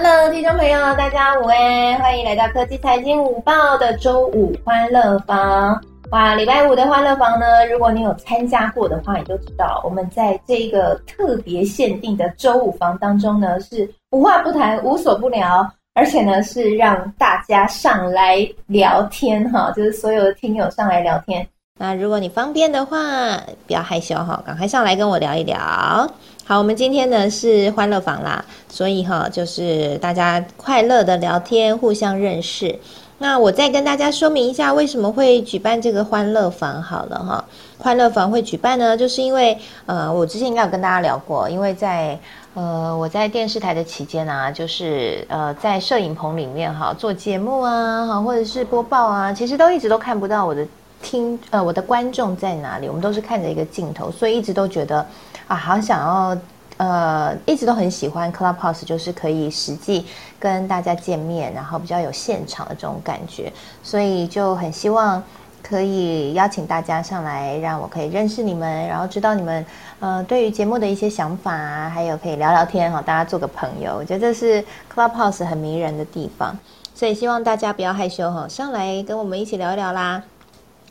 Hello，听众朋友，大家午安，欢迎来到科技财经午报的周五欢乐房。哇，礼拜五的欢乐房呢，如果你有参加过的话，你就知道我们在这个特别限定的周五房当中呢，是无话不谈，无所不聊，而且呢是让大家上来聊天哈，就是所有的听友上来聊天。那如果你方便的话，不要害羞哈，赶快上来跟我聊一聊。好，我们今天呢是欢乐房啦，所以哈就是大家快乐的聊天，互相认识。那我再跟大家说明一下，为什么会举办这个欢乐房？好了哈，欢乐房会举办呢，就是因为呃，我之前应该有跟大家聊过，因为在呃我在电视台的期间啊，就是呃在摄影棚里面哈做节目啊，哈或者是播报啊，其实都一直都看不到我的。听呃，我的观众在哪里？我们都是看着一个镜头，所以一直都觉得啊，好想要呃，一直都很喜欢 Clubhouse，就是可以实际跟大家见面，然后比较有现场的这种感觉，所以就很希望可以邀请大家上来，让我可以认识你们，然后知道你们呃对于节目的一些想法啊，还有可以聊聊天哈，大家做个朋友，我觉得这是 Clubhouse 很迷人的地方，所以希望大家不要害羞哈，上来跟我们一起聊一聊啦。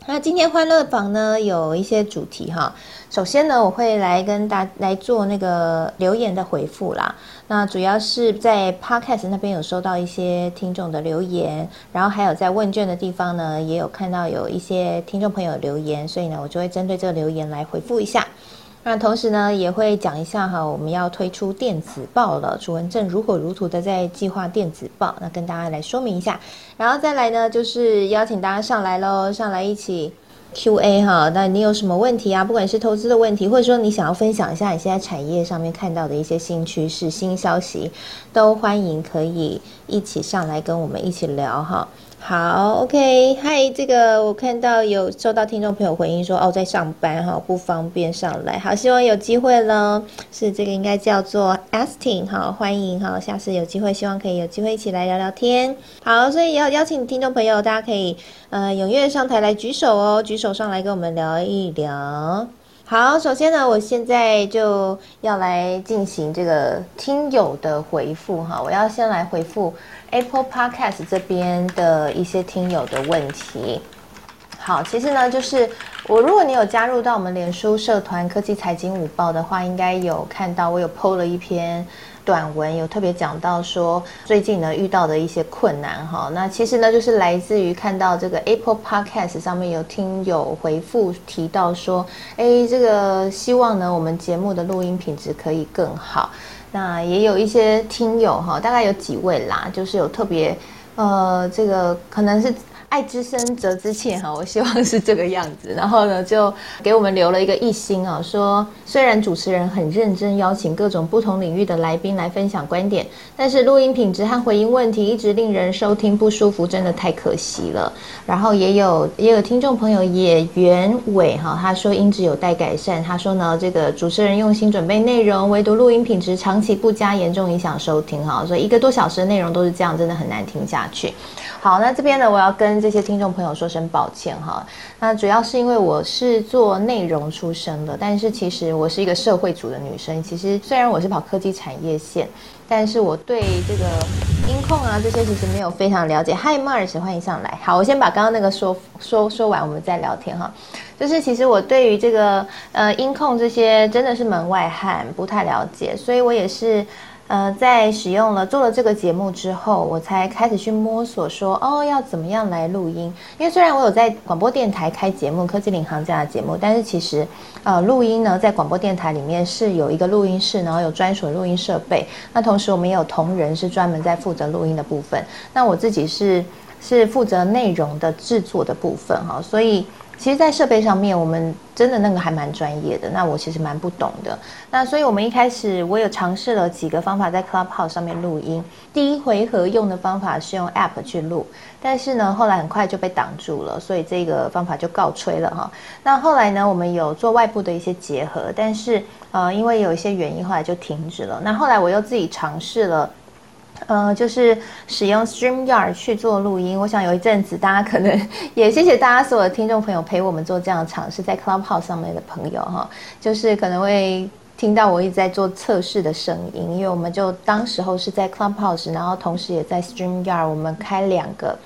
那今天欢乐坊呢有一些主题哈，首先呢我会来跟大来做那个留言的回复啦。那主要是在 Podcast 那边有收到一些听众的留言，然后还有在问卷的地方呢也有看到有一些听众朋友留言，所以呢我就会针对这个留言来回复一下。那同时呢，也会讲一下哈，我们要推出电子报了，楚文正如火如荼的在计划电子报，那跟大家来说明一下，然后再来呢，就是邀请大家上来喽，上来一起 Q A 哈，那你有什么问题啊？不管是投资的问题，或者说你想要分享一下你现在产业上面看到的一些新趋势、新消息，都欢迎可以一起上来跟我们一起聊哈。好，OK，嗨，这个我看到有收到听众朋友回应说，哦，在上班哈，不方便上来。好，希望有机会了，是这个应该叫做 Astin，好，欢迎哈，下次有机会，希望可以有机会一起来聊聊天。好，所以要邀请听众朋友，大家可以呃踊跃上台来举手哦，举手上来跟我们聊一聊。好，首先呢，我现在就要来进行这个听友的回复哈，我要先来回复。Apple Podcast 这边的一些听友的问题，好，其实呢，就是我如果你有加入到我们脸书社团科技财经午报的话，应该有看到我有 PO 了一篇短文，有特别讲到说最近呢遇到的一些困难哈。那其实呢，就是来自于看到这个 Apple Podcast 上面有听友回复提到说，哎，这个希望呢我们节目的录音品质可以更好。那也有一些听友哈，大概有几位啦，就是有特别，呃，这个可能是。爱之深责之切哈，我希望是这个样子。然后呢，就给我们留了一个一心啊，说虽然主持人很认真邀请各种不同领域的来宾来分享观点，但是录音品质和回音问题一直令人收听不舒服，真的太可惜了。然后也有也有听众朋友也原委哈，他说音质有待改善。他说呢，这个主持人用心准备内容，唯独录音品质长期不佳，严重影响收听哈。所以一个多小时的内容都是这样，真的很难听下去。好，那这边呢，我要跟这些听众朋友说声抱歉哈。那主要是因为我是做内容出身的，但是其实我是一个社会组的女生。其实虽然我是跑科技产业线，但是我对这个音控啊这些其实没有非常了解。Hi Mars，欢迎上来。好，我先把刚刚那个说说说完，我们再聊天哈。就是其实我对于这个呃音控这些真的是门外汉，不太了解，所以我也是。呃，在使用了做了这个节目之后，我才开始去摸索，说哦，要怎么样来录音？因为虽然我有在广播电台开节目《科技领航家》的节目，但是其实，呃，录音呢，在广播电台里面是有一个录音室，然后有专属录音设备。那同时，我们也有同仁是专门在负责录音的部分。那我自己是是负责内容的制作的部分，哈，所以。其实，在设备上面，我们真的那个还蛮专业的。那我其实蛮不懂的。那所以，我们一开始我有尝试了几个方法在 Clubhouse 上面录音。第一回合用的方法是用 App 去录，但是呢，后来很快就被挡住了，所以这个方法就告吹了哈。那后来呢，我们有做外部的一些结合，但是呃，因为有一些原因，后来就停止了。那后来我又自己尝试了。呃，就是使用 StreamYard 去做录音。我想有一阵子，大家可能 也谢谢大家所有的听众朋友陪我们做这样的尝试，在 Clubhouse 上面的朋友哈，就是可能会听到我一直在做测试的声音，因为我们就当时候是在 Clubhouse，然后同时也在 StreamYard，我们开两个。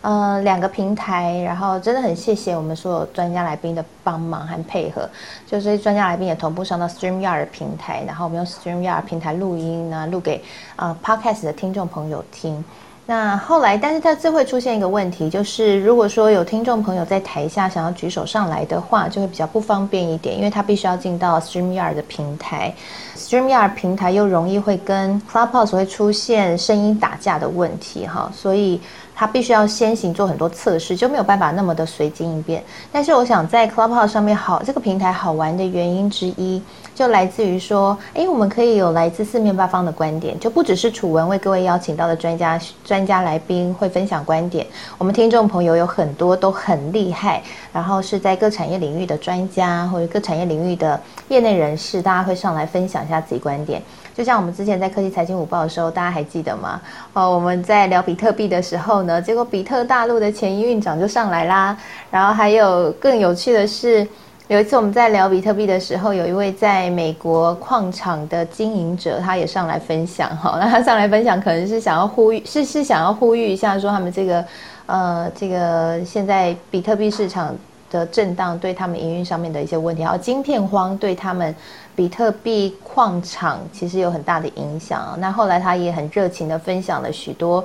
呃，两个平台，然后真的很谢谢我们所有专家来宾的帮忙和配合，就是专家来宾也同步上到 StreamYard 平台，然后我们用 StreamYard 平台录音呢，录给呃 Podcast 的听众朋友听。那后来，但是它这会出现一个问题，就是如果说有听众朋友在台下想要举手上来的话，就会比较不方便一点，因为他必须要进到 StreamYard 的平台，StreamYard 平台又容易会跟 Clubhouse 会出现声音打架的问题哈，所以。他必须要先行做很多测试，就没有办法那么的随机应变。但是我想在 Clubhouse 上面好这个平台好玩的原因之一，就来自于说，哎，我们可以有来自四面八方的观点，就不只是楚文为各位邀请到的专家专家来宾会分享观点，我们听众朋友有很多都很厉害，然后是在各产业领域的专家或者各产业领域的业内人士，大家会上来分享一下自己观点。就像我们之前在科技财经午报的时候，大家还记得吗？哦，我们在聊比特币的时候呢，结果比特大陆的前一院长就上来啦。然后还有更有趣的是，有一次我们在聊比特币的时候，有一位在美国矿场的经营者，他也上来分享哈。那他上来分享，可能是想要呼吁，是是想要呼吁一下，说他们这个呃，这个现在比特币市场的震荡对他们营运上面的一些问题，还有晶片荒对他们。比特币矿场其实有很大的影响。那后来他也很热情的分享了许多。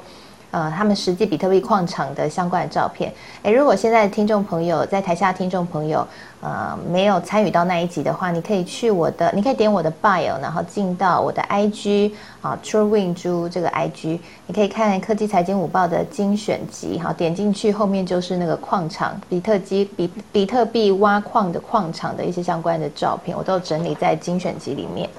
呃，他们实际比特币矿场的相关的照片。诶，如果现在听众朋友在台下听众朋友，呃，没有参与到那一集的话，你可以去我的，你可以点我的 bio，然后进到我的 IG 啊，TrueWin 猪这个 IG，你可以看科技财经午报的精选集，好，点进去后面就是那个矿场比特机比比特币挖矿的矿场的一些相关的照片，我都整理在精选集里面。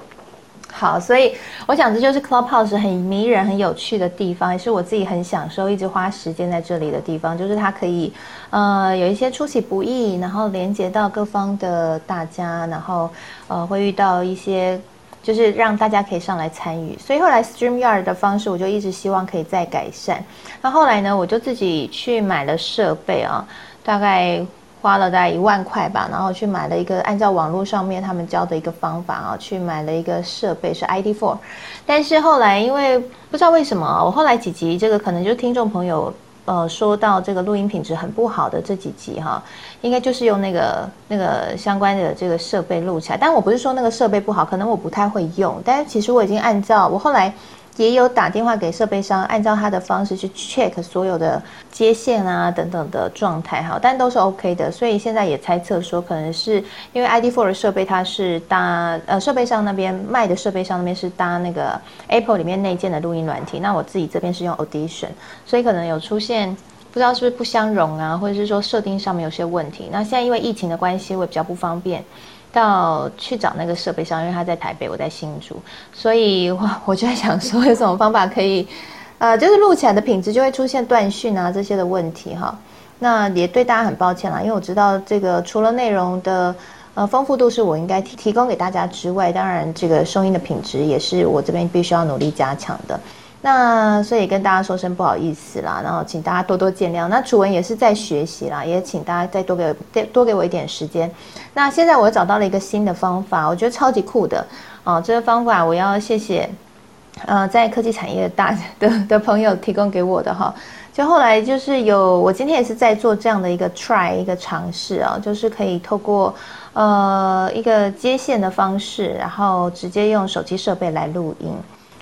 好，所以我想这就是 Clubhouse 很迷人、很有趣的地方，也是我自己很享受、一直花时间在这里的地方。就是它可以，呃，有一些出其不意，然后连接到各方的大家，然后呃，会遇到一些，就是让大家可以上来参与。所以后来 StreamYard 的方式，我就一直希望可以再改善。那后来呢，我就自己去买了设备啊，大概。花了大概一万块吧，然后去买了一个按照网络上面他们教的一个方法啊，去买了一个设备是 iD four，但是后来因为不知道为什么，我后来几集这个可能就听众朋友呃说到这个录音品质很不好的这几集哈，应该就是用那个那个相关的这个设备录起来，但我不是说那个设备不好，可能我不太会用，但是其实我已经按照我后来。也有打电话给设备商，按照他的方式去 check 所有的接线啊等等的状态哈，但都是 OK 的。所以现在也猜测说，可能是因为 ID4 的设备它是搭呃设备商那边卖的设备商那边是搭那个 Apple 里面内建的录音软体，那我自己这边是用 Audition，所以可能有出现不知道是不是不相容啊，或者是说设定上面有些问题。那现在因为疫情的关系，我也比较不方便。到去找那个设备商，因为他在台北，我在新竹，所以我 我就在想说，有什么方法可以，呃，就是录起来的品质就会出现断讯啊这些的问题哈。那也对大家很抱歉啦，因为我知道这个除了内容的呃丰富度是我应该提提供给大家之外，当然这个声音的品质也是我这边必须要努力加强的。那所以跟大家说声不好意思啦，然后请大家多多见谅。那楚文也是在学习啦，也请大家再多给多给我一点时间。那现在我找到了一个新的方法，我觉得超级酷的哦。这个方法我要谢谢，呃，在科技产业大 的的朋友提供给我的哈。就后来就是有，我今天也是在做这样的一个 try 一个尝试啊，就是可以透过呃一个接线的方式，然后直接用手机设备来录音。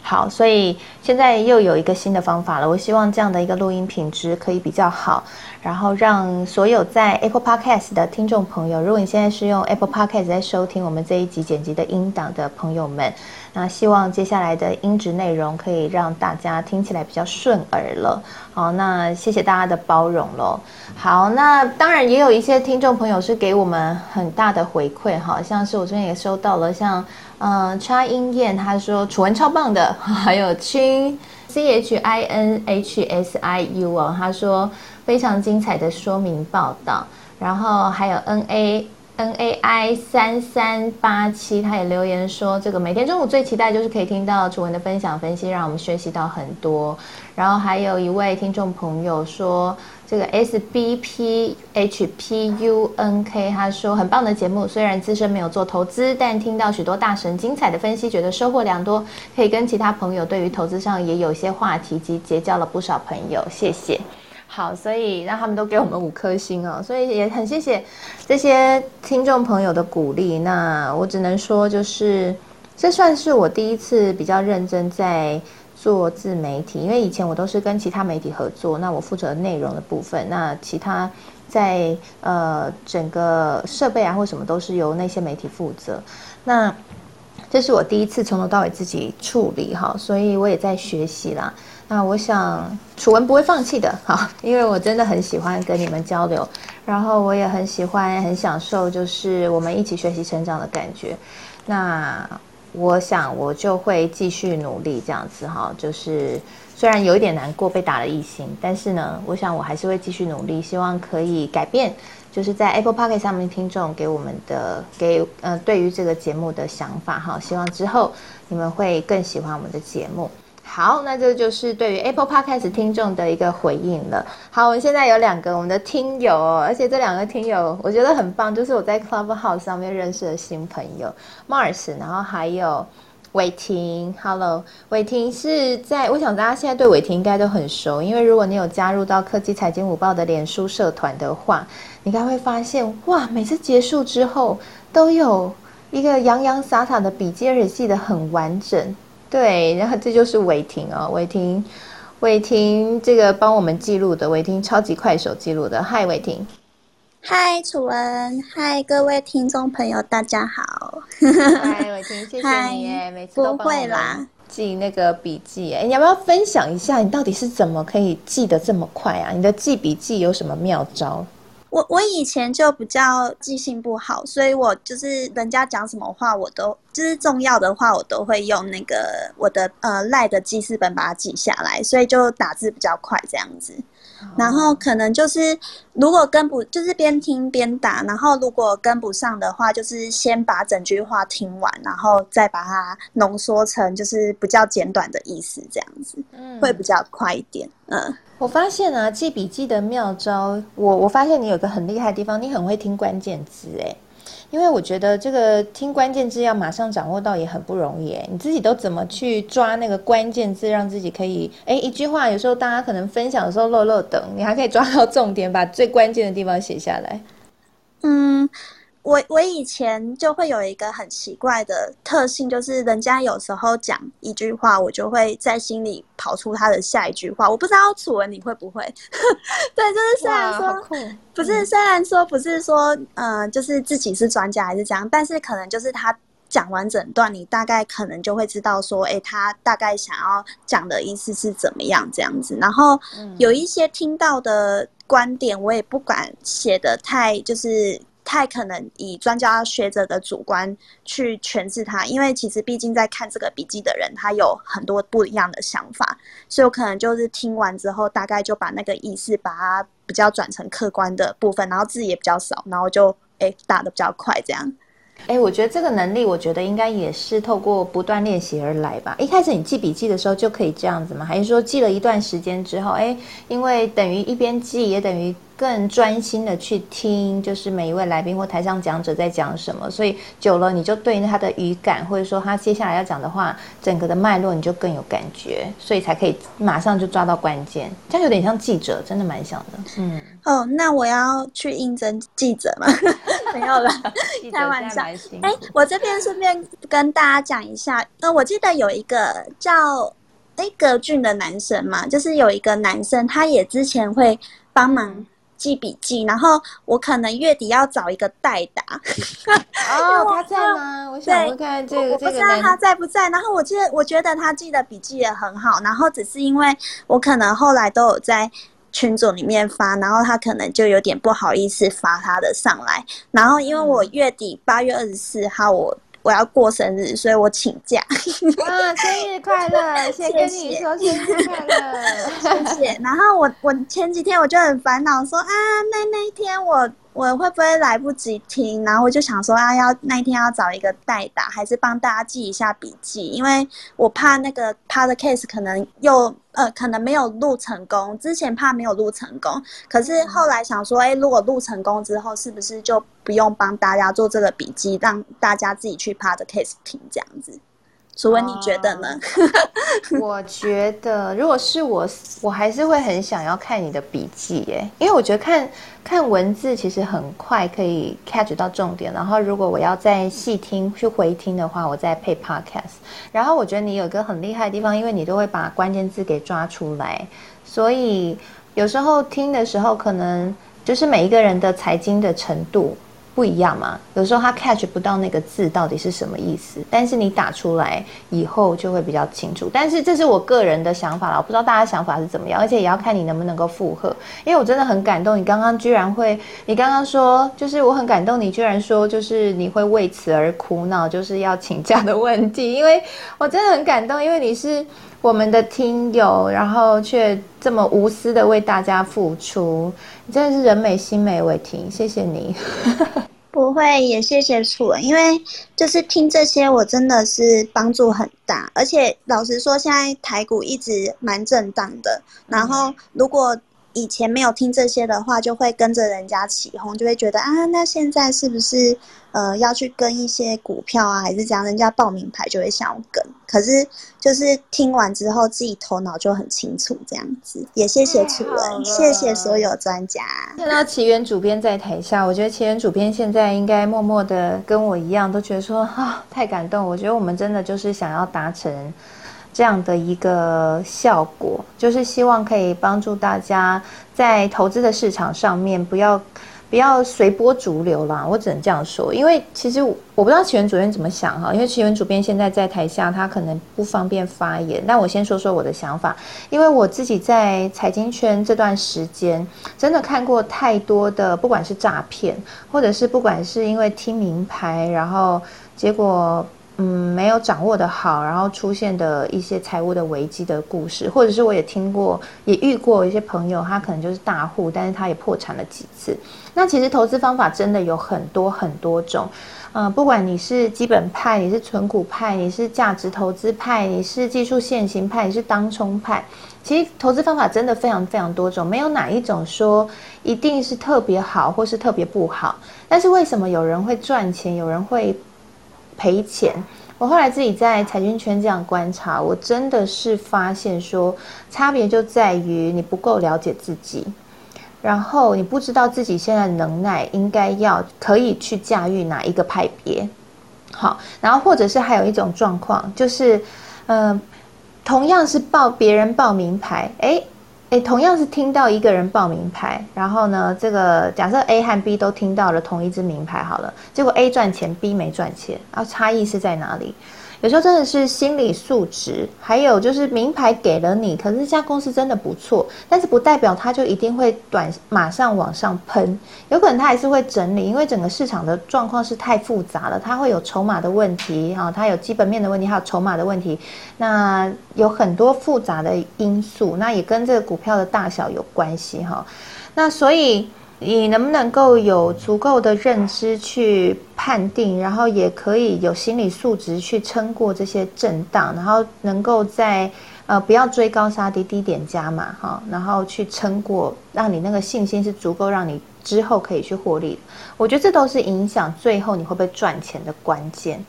好，所以现在又有一个新的方法了。我希望这样的一个录音品质可以比较好，然后让所有在 Apple Podcast 的听众朋友，如果你现在是用 Apple Podcast 在收听我们这一集剪辑的音档的朋友们，那希望接下来的音质内容可以让大家听起来比较顺耳了。好，那谢谢大家的包容喽。好，那当然也有一些听众朋友是给我们很大的回馈，哈，像是我这边也收到了，像。嗯，差音燕他说楚文超棒的，还有青 C H I N H S I U 哦，他说非常精彩的说明报道，然后还有 N A N A I 三三八七，他也留言说，这个每天中午最期待就是可以听到楚文的分享分析，让我们学习到很多。然后还有一位听众朋友说，这个 S B P H P U N K，他说很棒的节目，虽然自身没有做投资，但听到许多大神精彩的分析，觉得收获良多，可以跟其他朋友对于投资上也有一些话题及结交了不少朋友，谢谢。好，所以让他们都给我们五颗星哦，所以也很谢谢这些听众朋友的鼓励。那我只能说，就是这算是我第一次比较认真在做自媒体，因为以前我都是跟其他媒体合作，那我负责内容的部分，那其他在呃整个设备啊或什么都是由那些媒体负责。那这是我第一次从头到尾自己处理哈，所以我也在学习啦。那我想楚文不会放弃的，哈，因为我真的很喜欢跟你们交流，然后我也很喜欢、很享受，就是我们一起学习成长的感觉。那我想我就会继续努力这样子哈，就是虽然有一点难过被打了一星，但是呢，我想我还是会继续努力，希望可以改变，就是在 Apple Park 上面听众给我们的给呃对于这个节目的想法哈，希望之后你们会更喜欢我们的节目。好，那这就是对于 Apple Podcast 听众的一个回应了。好，我们现在有两个我们的听友，而且这两个听友我觉得很棒，就是我在 Clubhouse 上面认识的新朋友 Mars，然后还有伟霆。Hello，伟霆是在，我想大家现在对伟霆应该都很熟，因为如果你有加入到科技财经午报的脸书社团的话，你该会发现，哇，每次结束之后都有一个洋洋洒洒的笔记，而且记得很完整。对，然后这就是伟霆哦，伟霆，伟霆这个帮我们记录的，伟霆超级快手记录的。嗨，伟霆。嗨，楚文。嗨，各位听众朋友，大家好。嗨，伟霆，谢谢你 耶，每次都不会啦，记那个笔记。哎，你要不要分享一下，你到底是怎么可以记得这么快啊？你的记笔记有什么妙招？我我以前就比较记性不好，所以我就是人家讲什么话，我都就是重要的话，我都会用那个我的呃赖的记事本把它记下来，所以就打字比较快这样子。然后可能就是如果跟不就是边听边打，然后如果跟不上的话，就是先把整句话听完，然后再把它浓缩成就是比较简短的意思，这样子，嗯，会比较快一点，嗯。我发现啊，记笔记的妙招，我我发现你有个很厉害的地方，你很会听关键字，哎，因为我觉得这个听关键字要马上掌握到也很不容易，你自己都怎么去抓那个关键字，让自己可以，哎，一句话有时候大家可能分享的时候漏漏等，你还可以抓到重点，把最关键的地方写下来，嗯。我我以前就会有一个很奇怪的特性，就是人家有时候讲一句话，我就会在心里跑出他的下一句话。我不知道楚文你会不会？对，就是虽然说不是，虽然说不是说，嗯，就是自己是专家还是这样，但是可能就是他讲完整段，你大概可能就会知道说，哎，他大概想要讲的意思是怎么样这样子。然后有一些听到的观点，我也不敢写的太就是。太可能以专家学者的主观去诠释它，因为其实毕竟在看这个笔记的人，他有很多不一样的想法，所以我可能就是听完之后，大概就把那个意思把它比较转成客观的部分，然后字也比较少，然后就诶打的比较快这样。哎，我觉得这个能力，我觉得应该也是透过不断练习而来吧。一开始你记笔记的时候就可以这样子吗？还是说记了一段时间之后，哎，因为等于一边记也等于。更专心的去听，就是每一位来宾或台上讲者在讲什么，所以久了你就对他的语感，或者说他接下来要讲的话，整个的脉络你就更有感觉，所以才可以马上就抓到关键。这样有点像记者，真的蛮像的。嗯，哦，那我要去应征记者吗？没有了，开玩笑。哎，我这边顺便跟大家讲一下，呃，我记得有一个叫哎格俊的男生嘛，就是有一个男生，他也之前会帮忙。记笔记，然后我可能月底要找一个代打。哦，他在吗？我想问看这个，我不知道他在不在。然后我记得，我觉得他记的笔记也很好。然后只是因为我可能后来都有在群组里面发，然后他可能就有点不好意思发他的上来。然后因为我月底八月二十四号我。我要过生日，所以我请假。啊，生日快乐！先跟你说生日快乐，谢谢。然后我我前几天我就很烦恼，说啊，那那一天我我会不会来不及听？然后我就想说啊，要那一天要找一个代打，还是帮大家记一下笔记，因为我怕那个 podcast 可能又呃可能没有录成功。之前怕没有录成功，可是后来想说，哎，如果录成功之后，是不是就不用帮大家做这个笔记，让大家自己去 podcast 听这样子？楚文，你觉得呢？我觉得，如果是我，我还是会很想要看你的笔记，耶，因为我觉得看看文字其实很快可以 catch 到重点。然后，如果我要再细听去回听的话，我再配 podcast。然后，我觉得你有一个很厉害的地方，因为你都会把关键字给抓出来，所以有时候听的时候，可能就是每一个人的财经的程度。不一样嘛，有时候他 catch 不到那个字到底是什么意思，但是你打出来以后就会比较清楚。但是这是我个人的想法了，我不知道大家想法是怎么样，而且也要看你能不能够附和。因为我真的很感动，你刚刚居然会，你刚刚说就是我很感动，你居然说就是你会为此而哭闹，就是要请假的问题。因为我真的很感动，因为你是我们的听友，然后却这么无私的为大家付出。你真的是人美心美，伟霆，谢谢你。不会，也谢谢楚文，因为就是听这些，我真的是帮助很大。而且老实说，现在台股一直蛮震荡的。然后如果以前没有听这些的话，就会跟着人家起哄，就会觉得啊，那现在是不是呃要去跟一些股票啊，还是这样？人家报名牌就会想要跟。可是就是听完之后，自己头脑就很清楚，这样子。也谢谢楚文，谢谢所有专家。看到奇缘主编在台下，我觉得奇缘主编现在应该默默的跟我一样，都觉得说啊，太感动。我觉得我们真的就是想要达成。这样的一个效果，就是希望可以帮助大家在投资的市场上面不要不要随波逐流啦。我只能这样说，因为其实我不知道奇源主编怎么想哈，因为奇源主编现在在台下，他可能不方便发言。但我先说说我的想法，因为我自己在财经圈这段时间，真的看过太多的，不管是诈骗，或者是不管是因为听名牌，然后结果。没有掌握的好，然后出现的一些财务的危机的故事，或者是我也听过，也遇过一些朋友，他可能就是大户，但是他也破产了几次。那其实投资方法真的有很多很多种，嗯，不管你是基本派，你是纯股派，你是价值投资派，你是技术现行派，你是当冲派，其实投资方法真的非常非常多种，没有哪一种说一定是特别好或是特别不好。但是为什么有人会赚钱，有人会？赔钱，我后来自己在财经圈这样观察，我真的是发现说，差别就在于你不够了解自己，然后你不知道自己现在能耐应该要可以去驾驭哪一个派别。好，然后或者是还有一种状况，就是，嗯，同样是报别人报名牌，哎。诶，同样是听到一个人报名牌，然后呢，这个假设 A 和 B 都听到了同一支名牌，好了，结果 A 赚钱，B 没赚钱，然后差异是在哪里？有时候真的是心理素质，还有就是名牌给了你，可是这家公司真的不错，但是不代表它就一定会短马上往上喷，有可能它还是会整理，因为整个市场的状况是太复杂了，它会有筹码的问题哈，它有基本面的问题，还有筹码的问题，那有很多复杂的因素，那也跟这个股票的大小有关系哈，那所以。你能不能够有足够的认知去判定，然后也可以有心理素质去撑过这些震荡，然后能够在呃不要追高杀低低点加嘛哈，然后去撑过，让你那个信心是足够，让你之后可以去获利。我觉得这都是影响最后你会不会赚钱的关键。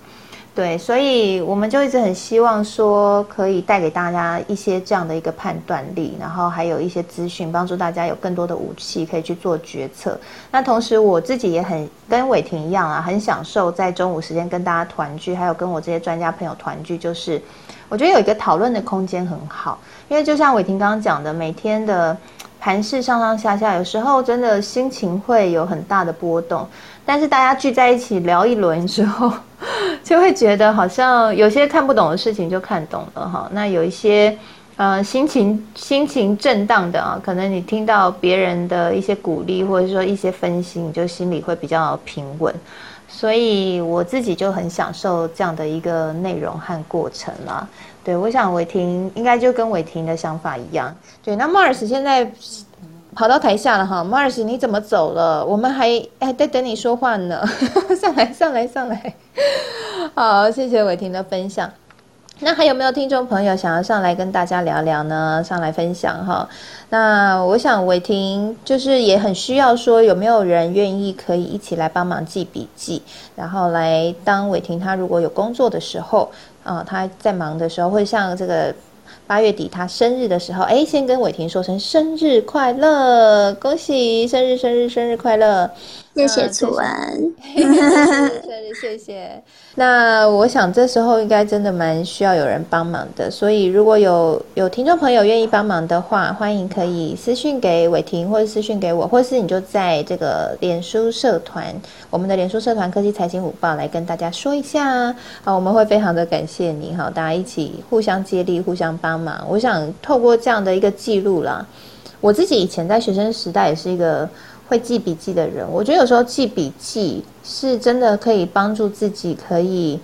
对，所以我们就一直很希望说，可以带给大家一些这样的一个判断力，然后还有一些资讯，帮助大家有更多的武器可以去做决策。那同时，我自己也很跟伟霆一样啊，很享受在中午时间跟大家团聚，还有跟我这些专家朋友团聚，就是我觉得有一个讨论的空间很好。因为就像伟霆刚刚讲的，每天的盘势上上下下，有时候真的心情会有很大的波动。但是大家聚在一起聊一轮之后，就会觉得好像有些看不懂的事情就看懂了哈。那有一些呃心情心情震荡的啊，可能你听到别人的一些鼓励或者说一些分析，你就心里会比较平稳。所以我自己就很享受这样的一个内容和过程了。对，我想伟霆应该就跟伟霆的想法一样。对，那 Mars 现在。跑到台下了哈，Mars 你怎么走了？我们还还在等你说话呢，上来上来上来，好，谢谢伟霆的分享。那还有没有听众朋友想要上来跟大家聊聊呢？上来分享哈。那我想伟霆就是也很需要说，有没有人愿意可以一起来帮忙记笔记，然后来当伟霆他如果有工作的时候啊，他在忙的时候，会像这个。八月底他生日的时候，哎，先跟伟霆说声生日快乐，恭喜生日生日生日快乐。谢谢楚文，谢谢。那我想这时候应该真的蛮需要有人帮忙的，所以如果有有听众朋友愿意帮忙的话，欢迎可以私讯给伟霆，或者私讯给我，或是你就在这个脸书社团，我们的脸书社团科技财经午报来跟大家说一下。好，我们会非常的感谢你，好，大家一起互相接力，互相帮忙。我想透过这样的一个记录啦，我自己以前在学生时代也是一个。会记笔记的人，我觉得有时候记笔记是真的可以帮助自己，可以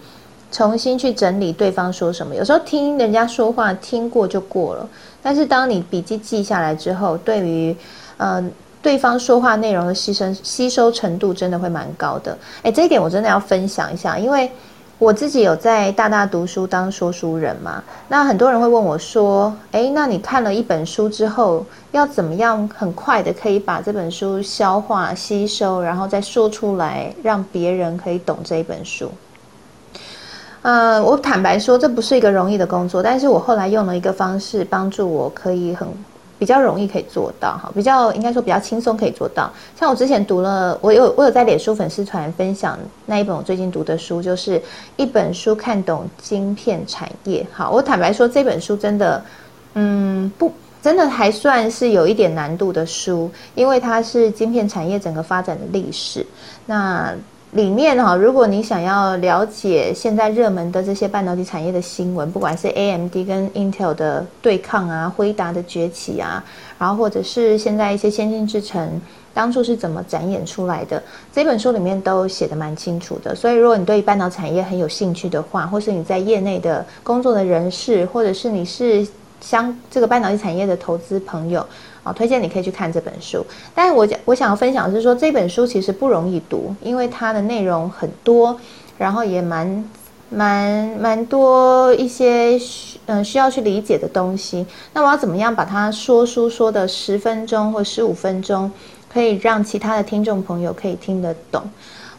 重新去整理对方说什么。有时候听人家说话听过就过了，但是当你笔记记下来之后，对于嗯对方说话内容的牺牲吸收程度真的会蛮高的。诶，这一点我真的要分享一下，因为。我自己有在大大读书当说书人嘛？那很多人会问我说：“诶，那你看了一本书之后，要怎么样很快的可以把这本书消化吸收，然后再说出来，让别人可以懂这一本书？”呃，我坦白说，这不是一个容易的工作，但是我后来用了一个方式，帮助我可以很。比较容易可以做到哈，比较应该说比较轻松可以做到。像我之前读了，我有我有在脸书粉丝团分享那一本我最近读的书，就是一本书看懂晶片产业。好，我坦白说这本书真的，嗯，不，真的还算是有一点难度的书，因为它是晶片产业整个发展的历史。那里面哈，如果你想要了解现在热门的这些半导体产业的新闻，不管是 AMD 跟 Intel 的对抗啊，辉达的崛起啊，然后或者是现在一些先进制程当初是怎么展演出来的，这本书里面都写的蛮清楚的。所以如果你对半导体产业很有兴趣的话，或是你在业内的工作的人士，或者是你是相这个半导体产业的投资朋友。啊，推荐你可以去看这本书。但是我讲我想要分享的是说，这本书其实不容易读，因为它的内容很多，然后也蛮蛮蛮多一些需嗯需要去理解的东西。那我要怎么样把它说书说的十分钟或十五分钟，可以让其他的听众朋友可以听得懂？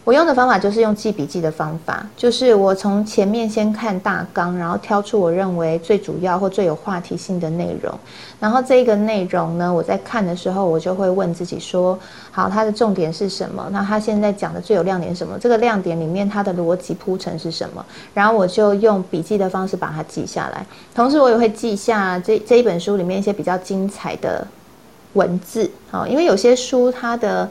我用的方法就是用记笔记的方法，就是我从前面先看大纲，然后挑出我认为最主要或最有话题性的内容，然后这个内容呢，我在看的时候，我就会问自己说：好，它的重点是什么？那它现在讲的最有亮点什么？这个亮点里面它的逻辑铺陈是什么？然后我就用笔记的方式把它记下来，同时我也会记下这这一本书里面一些比较精彩的文字，好，因为有些书它的。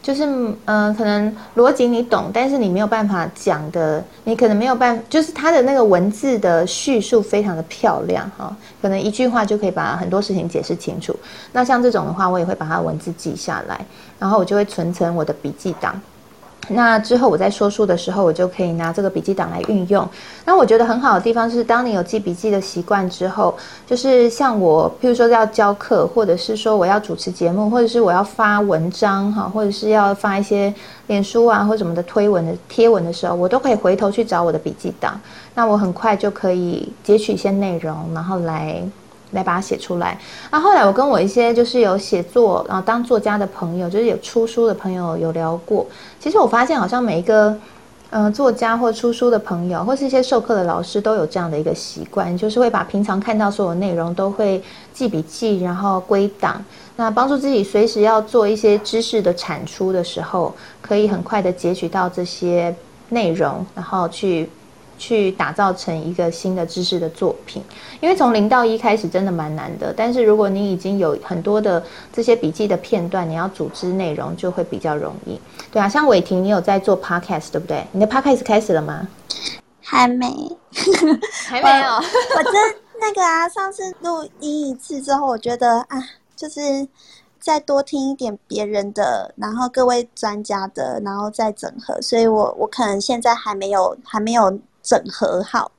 就是，嗯，可能逻辑你懂，但是你没有办法讲的，你可能没有办法，就是他的那个文字的叙述非常的漂亮哈，可能一句话就可以把很多事情解释清楚。那像这种的话，我也会把它文字记下来，然后我就会存成我的笔记档。那之后我在说书的时候，我就可以拿这个笔记档来运用。那我觉得很好的地方是，当你有记笔记的习惯之后，就是像我，譬如说要教课，或者是说我要主持节目，或者是我要发文章哈，或者是要发一些脸书啊或什么的推文的贴文的时候，我都可以回头去找我的笔记档。那我很快就可以截取一些内容，然后来。来把它写出来。那后来我跟我一些就是有写作然后当作家的朋友，就是有出书的朋友有聊过。其实我发现好像每一个嗯作家或出书的朋友，或是一些授课的老师都有这样的一个习惯，就是会把平常看到所有内容都会记笔记，然后归档，那帮助自己随时要做一些知识的产出的时候，可以很快的截取到这些内容，然后去。去打造成一个新的知识的作品，因为从零到一开始真的蛮难的。但是如果你已经有很多的这些笔记的片段，你要组织内容就会比较容易。对啊，像伟霆，你有在做 podcast 对不对？你的 podcast 开始了吗？还没，还没有。我真那个啊，上次录音一次之后，我觉得啊，就是再多听一点别人的，然后各位专家的，然后再整合。所以我我可能现在还没有还没有。整合好，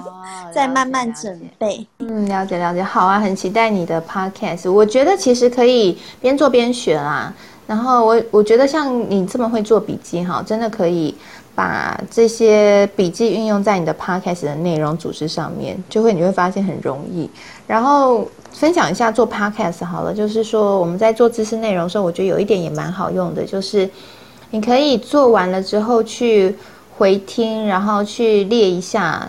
再慢慢准备。嗯，了解了解，好啊，很期待你的 podcast。我觉得其实可以边做边学啦。然后我我觉得像你这么会做笔记哈，真的可以把这些笔记运用在你的 podcast 的内容组织上面，就会你会发现很容易。然后分享一下做 podcast 好了，就是说我们在做知识内容的时候，我觉得有一点也蛮好用的，就是你可以做完了之后去回听，然后去列一下，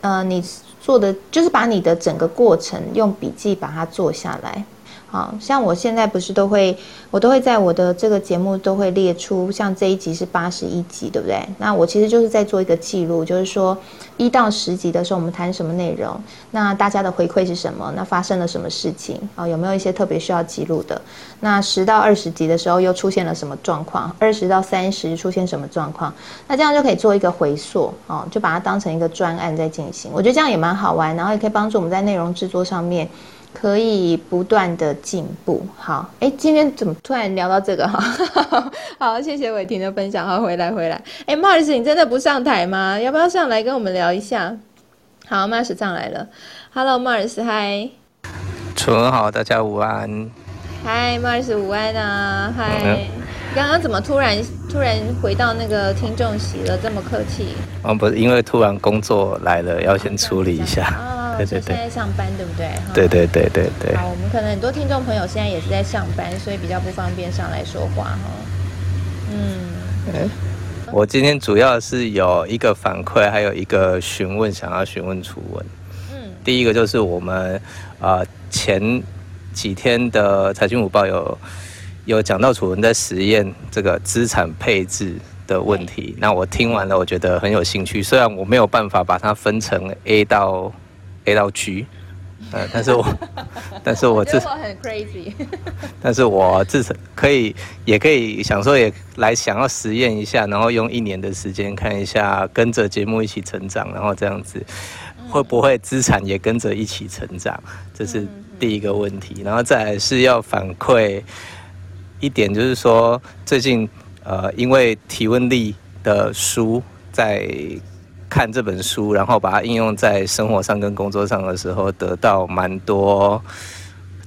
呃，你做的就是把你的整个过程用笔记把它做下来。好像我现在不是都会，我都会在我的这个节目都会列出，像这一集是八十一集，对不对？那我其实就是在做一个记录，就是说一到十集的时候我们谈什么内容，那大家的回馈是什么？那发生了什么事情？啊，有没有一些特别需要记录的？那十到二十集的时候又出现了什么状况？二十到三十出现什么状况？那这样就可以做一个回溯，哦，就把它当成一个专案在进行。我觉得这样也蛮好玩，然后也可以帮助我们在内容制作上面。可以不断的进步。好，哎，今天怎么突然聊到这个哈？好，谢谢伟霆的分享。好，回来回来。哎，Mars，你真的不上台吗？要不要上来跟我们聊一下？好，Mars 上来了。Hello，Mars，嗨。楚文好，大家午安。嗨，Mars，午安啊。嗨。刚刚怎么突然突然回到那个听众席了？这么客气？哦，不是，因为突然工作来了，要先处理一下。对对对，现在上班对不对？对对对对对。好，我们可能很多听众朋友现在也是在上班，所以比较不方便上来说话哈。嗯。我今天主要是有一个反馈，还有一个询问，想要询问楚文。嗯。第一个就是我们啊前几天的财经午报有有讲到楚文在实验这个资产配置的问题，那我听完了，我觉得很有兴趣。虽然我没有办法把它分成 A 到 A 到 G，呃，但是我，但是我至少很 crazy，但是我至少可以，也可以想说也来想要实验一下，然后用一年的时间看一下，跟着节目一起成长，然后这样子会不会资产也跟着一起成长？这是第一个问题，然后再是要反馈一点，就是说最近呃，因为提问力的书在。看这本书，然后把它应用在生活上跟工作上的时候，得到蛮多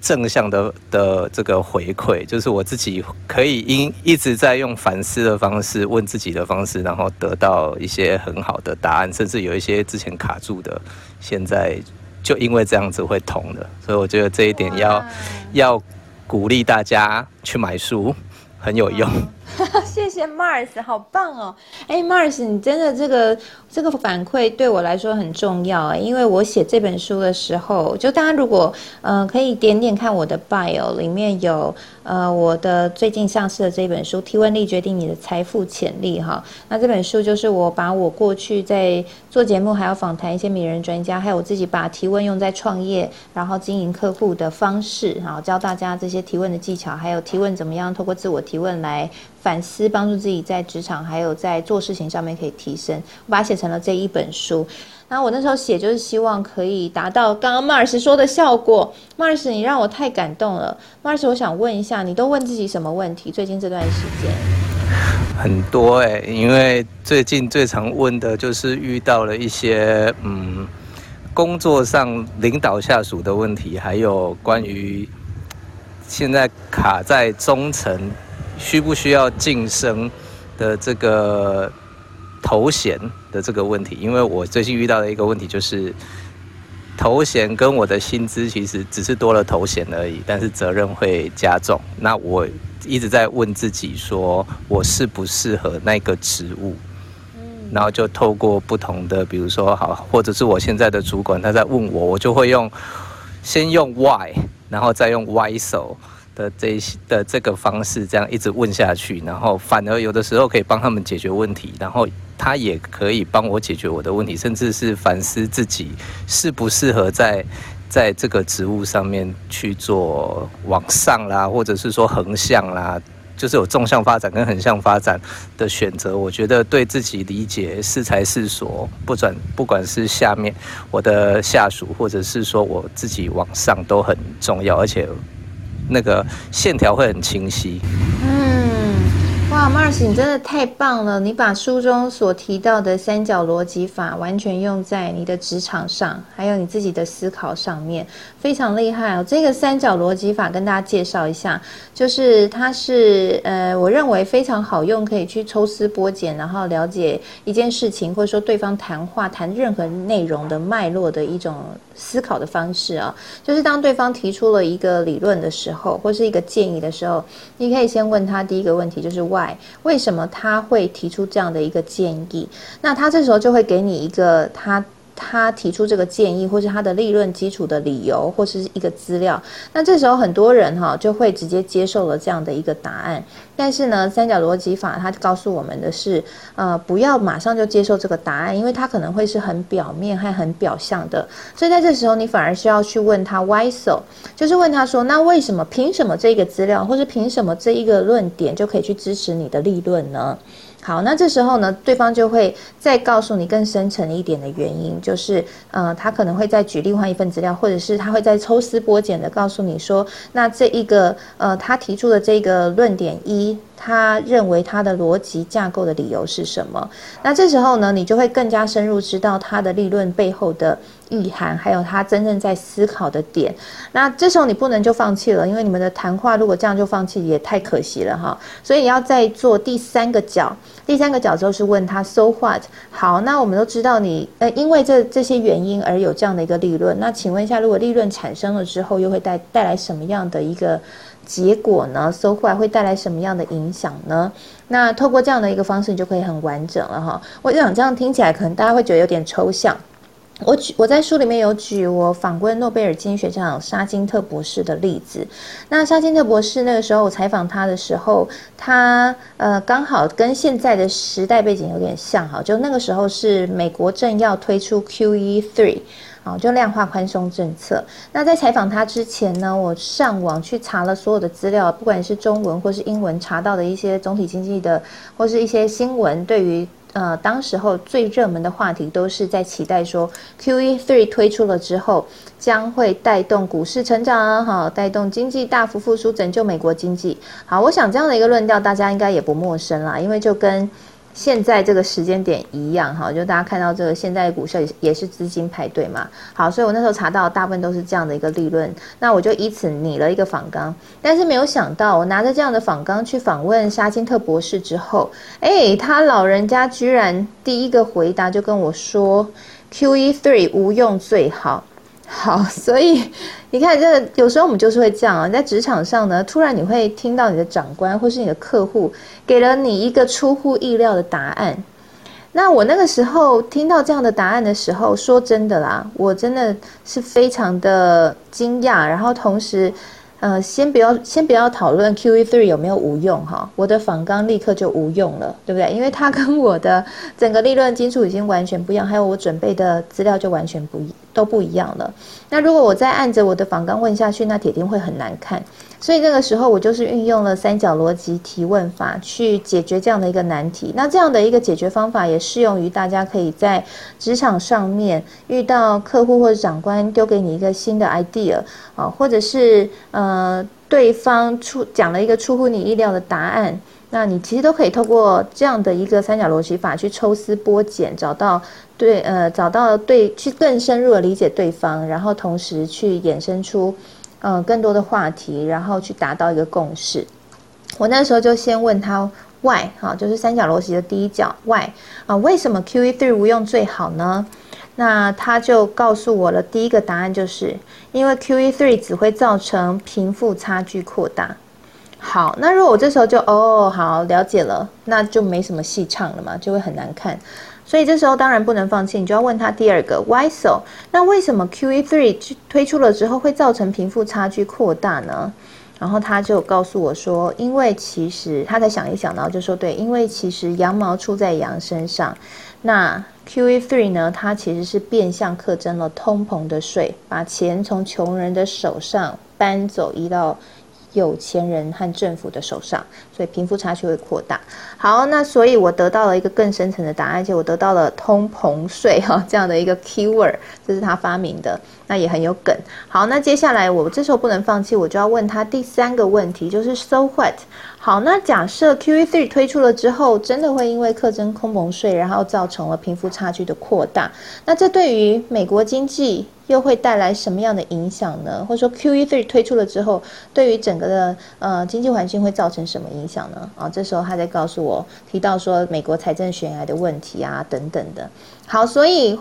正向的的这个回馈。就是我自己可以因一直在用反思的方式问自己的方式，然后得到一些很好的答案，甚至有一些之前卡住的，现在就因为这样子会通的。所以我觉得这一点要要鼓励大家去买书。很有用，谢谢 Mars，好棒哦！哎，Mars，你真的这个这个反馈对我来说很重要啊，因为我写这本书的时候，就大家如果嗯可以点点看我的 bio，里面有呃我的最近上市的这本书《提问力决定你的财富潜力》哈。那这本书就是我把我过去在做节目，还要访谈一些名人专家，还有我自己把提问用在创业，然后经营客户的方式，哈，教大家这些提问的技巧，还有提问怎么样透过自我。提问来反思，帮助自己在职场还有在做事情上面可以提升。我把它写成了这一本书。那我那时候写就是希望可以达到刚刚 Mars 说的效果。Mars，你让我太感动了。Mars，我想问一下，你都问自己什么问题？最近这段时间很多哎，因为最近最常问的就是遇到了一些嗯工作上领导下属的问题，还有关于现在卡在中层。需不需要晋升的这个头衔的这个问题？因为我最近遇到的一个问题就是，头衔跟我的薪资其实只是多了头衔而已，但是责任会加重。那我一直在问自己，说我适不适合那个职务？嗯，然后就透过不同的，比如说好，或者是我现在的主管他在问我，我就会用先用 Why，然后再用 Why so。的这些的这个方式，这样一直问下去，然后反而有的时候可以帮他们解决问题，然后他也可以帮我解决我的问题，甚至是反思自己适不适合在在这个职务上面去做往上啦，或者是说横向啦，就是有纵向发展跟横向发展的选择。我觉得对自己理解是才是所，不转不管是下面我的下属，或者是说我自己往上都很重要，而且。那个线条会很清晰。嗯，哇，Mars，你真的太棒了！你把书中所提到的三角逻辑法完全用在你的职场上，还有你自己的思考上面，非常厉害哦。这个三角逻辑法跟大家介绍一下，就是它是呃，我认为非常好用，可以去抽丝剥茧，然后了解一件事情，或者说对方谈话谈任何内容的脉络的一种思考的方式啊。就是当对方提出了一个理论的时候，或是一个建议的时候，你可以先问他第一个问题，就是 Why？为什么他会提出这样的一个建议？那他这时候就会给你一个他他提出这个建议，或是他的立论基础的理由，或是一个资料。那这时候很多人哈就会直接接受了这样的一个答案。但是呢，三角逻辑法它告诉我们的是，呃，不要马上就接受这个答案，因为它可能会是很表面和很表象的。所以在这时候，你反而需要去问他 why so，就是问他说，那为什么？凭什么这个资料，或是凭什么这一个论点就可以去支持你的立论呢？好，那这时候呢，对方就会再告诉你更深层一点的原因，就是，呃，他可能会再举另外一份资料，或者是他会再抽丝剥茧的告诉你说，那这一个，呃，他提出的这个论点一。他认为他的逻辑架构的理由是什么？那这时候呢，你就会更加深入知道他的立论背后的意涵，还有他真正在思考的点。那这时候你不能就放弃了，因为你们的谈话如果这样就放弃也太可惜了哈。所以你要再做第三个角，第三个角就是问他 So what？好，那我们都知道你呃，因为这这些原因而有这样的一个利润。那请问一下，如果利润产生了之后，又会带带来什么样的一个？结果呢？收获会带来什么样的影响呢？那透过这样的一个方式，你就可以很完整了哈。我想这样听起来，可能大家会觉得有点抽象。我举我在书里面有举我访问诺贝尔经济学奖沙金特博士的例子。那沙金特博士那个时候我采访他的时候，他呃刚好跟现在的时代背景有点像哈，就那个时候是美国正要推出 QE three。啊，就量化宽松政策。那在采访他之前呢，我上网去查了所有的资料，不管是中文或是英文，查到的一些总体经济的或是一些新闻，对于呃当时候最热门的话题，都是在期待说 Q E three 推出了之后，将会带动股市成长，好，带动经济大幅复苏，拯救美国经济。好，我想这样的一个论调，大家应该也不陌生啦，因为就跟。现在这个时间点一样哈，就大家看到这个现在股市也是资金排队嘛。好，所以我那时候查到大部分都是这样的一个利润，那我就以此拟了一个访纲。但是没有想到，我拿着这样的访纲去访问沙金特博士之后，哎，他老人家居然第一个回答就跟我说：“Q E three 无用最好。”好，所以你看，这有时候我们就是会这样啊，在职场上呢，突然你会听到你的长官或是你的客户给了你一个出乎意料的答案。那我那个时候听到这样的答案的时候，说真的啦，我真的是非常的惊讶，然后同时。呃，先不要先不要讨论 Q E three 有没有无用哈，我的仿钢立刻就无用了，对不对？因为它跟我的整个利润基础已经完全不一样，还有我准备的资料就完全不一都不一样了。那如果我再按着我的仿钢问下去，那铁定会很难看。所以那个时候，我就是运用了三角逻辑提问法去解决这样的一个难题。那这样的一个解决方法也适用于大家可以在职场上面遇到客户或者长官丢给你一个新的 idea 啊，或者是呃对方出讲了一个出乎你意料的答案，那你其实都可以透过这样的一个三角逻辑法去抽丝剥茧，找到对呃找到对去更深入的理解对方，然后同时去衍生出。嗯，更多的话题，然后去达到一个共识。我那时候就先问他 why 哈，就是三角逻辑的第一角 why 啊，为什么 Q E three 无用最好呢？那他就告诉我了，第一个答案就是因为 Q E three 只会造成贫富差距扩大。好，那如果我这时候就哦好了解了，那就没什么戏唱了嘛，就会很难看。所以这时候当然不能放弃，你就要问他第二个 why so？那为什么 Q E three 推出了之后会造成贫富差距扩大呢？然后他就告诉我说，因为其实他在想一想，然后就说对，因为其实羊毛出在羊身上。那 Q E three 呢，它其实是变相课征了通膨的税，把钱从穷人的手上搬走，移到。有钱人和政府的手上，所以贫富差距会扩大。好，那所以我得到了一个更深层的答案，而且我得到了通膨税哈这样的一个 keyword，这是他发明的，那也很有梗。好，那接下来我这时候不能放弃，我就要问他第三个问题，就是 so what？好，那假设 QE three 推出了之后，真的会因为课征空蒙税，然后造成了贫富差距的扩大，那这对于美国经济又会带来什么样的影响呢？或者说 QE three 推出了之后，对于整个的呃经济环境会造成什么影响呢？啊，这时候他在告诉我，提到说美国财政悬崖的问题啊等等的。好，所以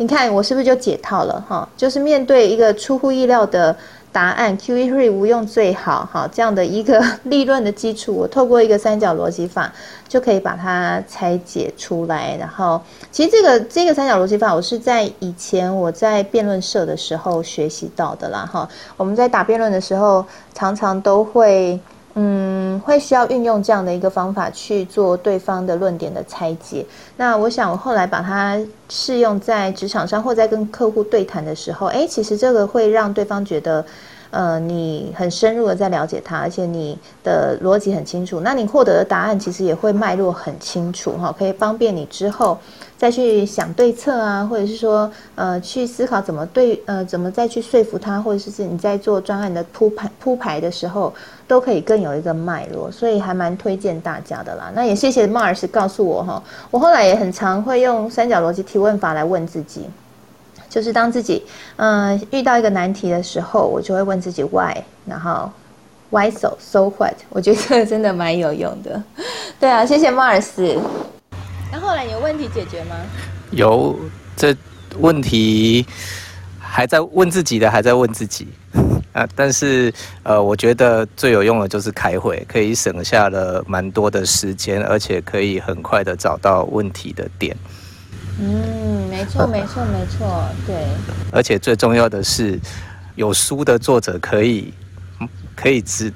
你看我是不是就解套了哈？就是面对一个出乎意料的。答案 QE three 无用最好，哈这样的一个 立论的基础，我透过一个三角逻辑法就可以把它拆解出来。然后，其实这个这个三角逻辑法，我是在以前我在辩论社的时候学习到的啦。哈，我们在打辩论的时候，常常都会。嗯，会需要运用这样的一个方法去做对方的论点的拆解。那我想，我后来把它适用在职场上，或在跟客户对谈的时候，哎，其实这个会让对方觉得，呃，你很深入的在了解他，而且你的逻辑很清楚。那你获得的答案其实也会脉络很清楚，哈，可以方便你之后。再去想对策啊，或者是说，呃，去思考怎么对，呃，怎么再去说服他，或者是是你在做专案的铺排铺排的时候，都可以更有一个脉络，所以还蛮推荐大家的啦。那也谢谢 Mars 告诉我哈，我后来也很常会用三角逻辑提问法来问自己，就是当自己嗯遇到一个难题的时候，我就会问自己 Why，然后 Why so so what？我觉得真的蛮有用的。对啊，谢谢 Mars。那后来有问题解决吗？有，这问题还在问自己的，还在问自己 啊。但是呃，我觉得最有用的就是开会，可以省下了蛮多的时间，而且可以很快的找到问题的点。嗯，没错，没错，没错，对。而且最重要的是，有书的作者可以可以直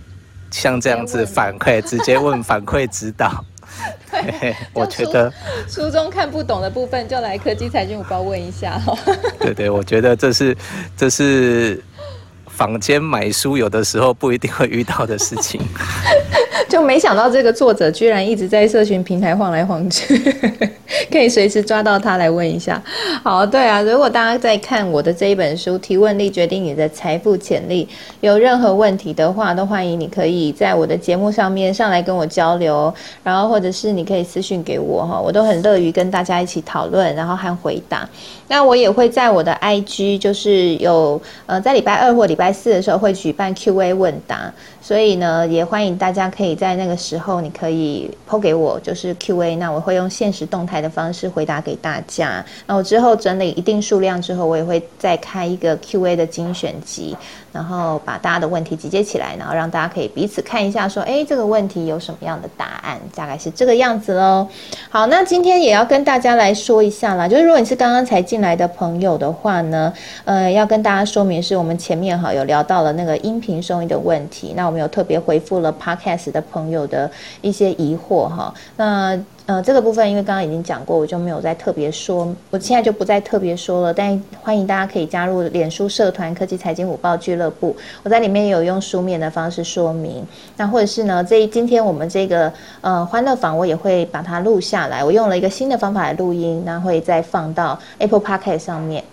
像这样子反馈，直接问反馈指导。对，我觉得初中看不懂的部分，就来科技财经五包问一下哈。对对，我觉得这是这是坊间买书有的时候不一定会遇到的事情。就没想到这个作者居然一直在社群平台晃来晃去，可以随时抓到他来问一下。好，对啊，如果大家在看我的这一本书《提问力决定你的财富潜力》，有任何问题的话，都欢迎你可以在我的节目上面上来跟我交流，然后或者是你可以私信给我哈，我都很乐于跟大家一起讨论，然后和回答。那我也会在我的 IG，就是有呃在礼拜二或礼拜四的时候会举办 Q&A 问答。所以呢，也欢迎大家可以在那个时候，你可以抛给我，就是 Q&A，那我会用现实动态的方式回答给大家。那我之后整理一定数量之后，我也会再开一个 Q&A 的精选集。然后把大家的问题集结起来，然后让大家可以彼此看一下，说，哎，这个问题有什么样的答案？大概是这个样子喽。好，那今天也要跟大家来说一下啦，就是如果你是刚刚才进来的朋友的话呢，呃，要跟大家说明是我们前面哈有聊到了那个音频收音的问题，那我们有特别回复了 Podcast 的朋友的一些疑惑哈，那。呃，这个部分因为刚刚已经讲过，我就没有再特别说，我现在就不再特别说了。但欢迎大家可以加入脸书社团科技财经五报俱乐部，我在里面也有用书面的方式说明。那或者是呢，这今天我们这个呃欢乐坊，我也会把它录下来，我用了一个新的方法来录音，那会再放到 Apple Podcast 上面。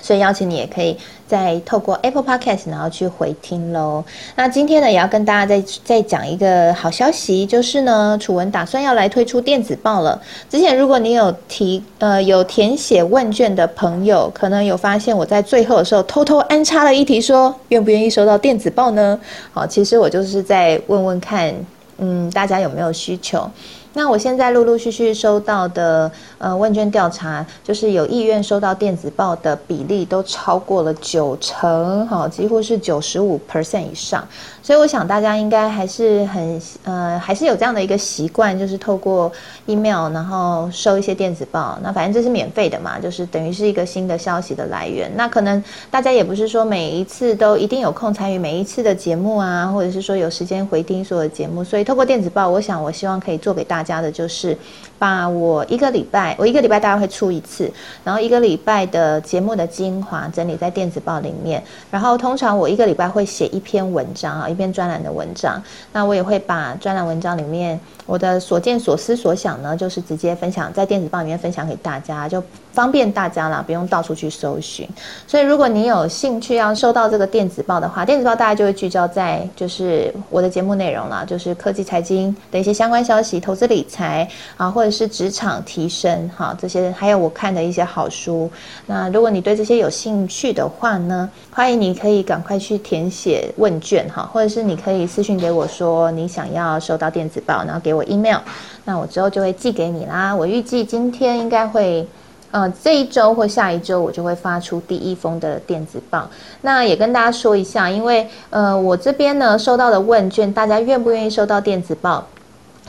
所以邀请你也可以再透过 Apple Podcast 然后去回听喽。那今天呢，也要跟大家再再讲一个好消息，就是呢，楚文打算要来推出电子报了。之前如果你有提呃有填写问卷的朋友，可能有发现我在最后的时候偷偷安插了一题，说愿不愿意收到电子报呢？好，其实我就是在问问看，嗯，大家有没有需求。那我现在陆陆续续收到的呃问卷调查，就是有意愿收到电子报的比例都超过了九成，哈，几乎是九十五 percent 以上。所以我想大家应该还是很呃，还是有这样的一个习惯，就是透过 email 然后收一些电子报。那反正这是免费的嘛，就是等于是一个新的消息的来源。那可能大家也不是说每一次都一定有空参与每一次的节目啊，或者是说有时间回听所有的节目。所以透过电子报，我想我希望可以做给大大家的，就是把我一个礼拜，我一个礼拜大概会出一次，然后一个礼拜的节目的精华整理在电子报里面，然后通常我一个礼拜会写一篇文章啊，一篇专栏的文章，那我也会把专栏文章里面我的所见所思所想呢，就是直接分享在电子报里面分享给大家，就方便大家啦，不用到处去搜寻。所以如果你有兴趣要收到这个电子报的话，电子报大家就会聚焦在就是我的节目内容啦，就是科技财经的一些相关消息、投资理财啊，或者是职场提升哈这些，还有我看的一些好书。那如果你对这些有兴趣的话呢，欢迎你可以赶快去填写问卷哈，或者是你可以私信给我说你想要收到电子报，然后给我 email，那我之后就会寄给你啦。我预计今天应该会。呃，这一周或下一周我就会发出第一封的电子报。那也跟大家说一下，因为呃，我这边呢收到的问卷，大家愿不愿意收到电子报？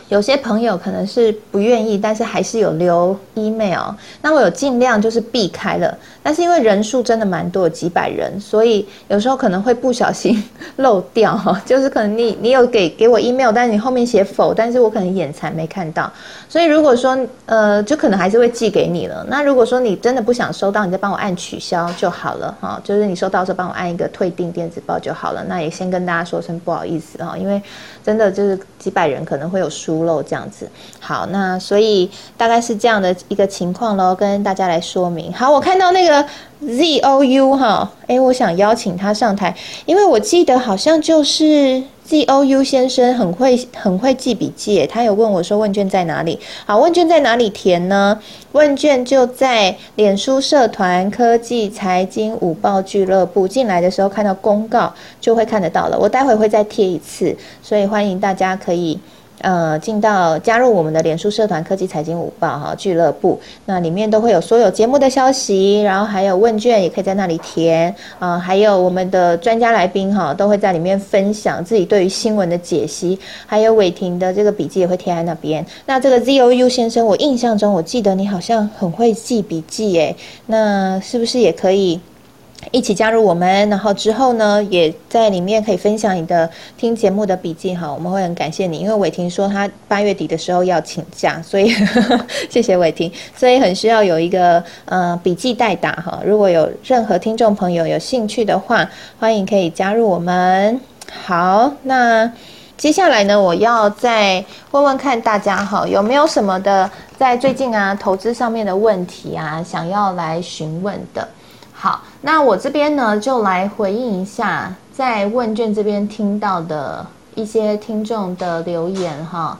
有些朋友可能是不愿意，但是还是有留 email。那我有尽量就是避开了，但是因为人数真的蛮多，几百人，所以有时候可能会不小心漏掉哈。就是可能你你有给给我 email，但是你后面写否，但是我可能眼馋没看到。所以如果说呃，就可能还是会寄给你了。那如果说你真的不想收到，你再帮我按取消就好了哈。就是你收到时候帮我按一个退订电子报就好了。那也先跟大家说声不好意思哈，因为真的就是几百人可能会有疏漏这样子。好，那所以大概是这样的一个情况喽，跟大家来说明。好，我看到那个 Z O U 哈，诶，我想邀请他上台，因为我记得好像就是。Z O U 先生很会很会记笔记，他有问我说问卷在哪里？好，问卷在哪里填呢？问卷就在脸书社团科技财经五报俱乐部，进来的时候看到公告就会看得到了。我待会会再贴一次，所以欢迎大家可以。呃，进到加入我们的脸书社团科技财经午报哈俱乐部，那里面都会有所有节目的消息，然后还有问卷也可以在那里填啊，还有我们的专家来宾哈都会在里面分享自己对于新闻的解析，还有伟霆的这个笔记也会贴在那边。那这个 Z O U 先生，我印象中我记得你好像很会记笔记诶，那是不是也可以？一起加入我们，然后之后呢，也在里面可以分享你的听节目的笔记哈，我们会很感谢你，因为伟霆说他八月底的时候要请假，所以呵 呵谢谢伟霆，所以很需要有一个呃笔记代打哈。如果有任何听众朋友有兴趣的话，欢迎可以加入我们。好，那接下来呢，我要再问问看大家哈，有没有什么的在最近啊投资上面的问题啊，想要来询问的。好，那我这边呢就来回应一下，在问卷这边听到的一些听众的留言哈。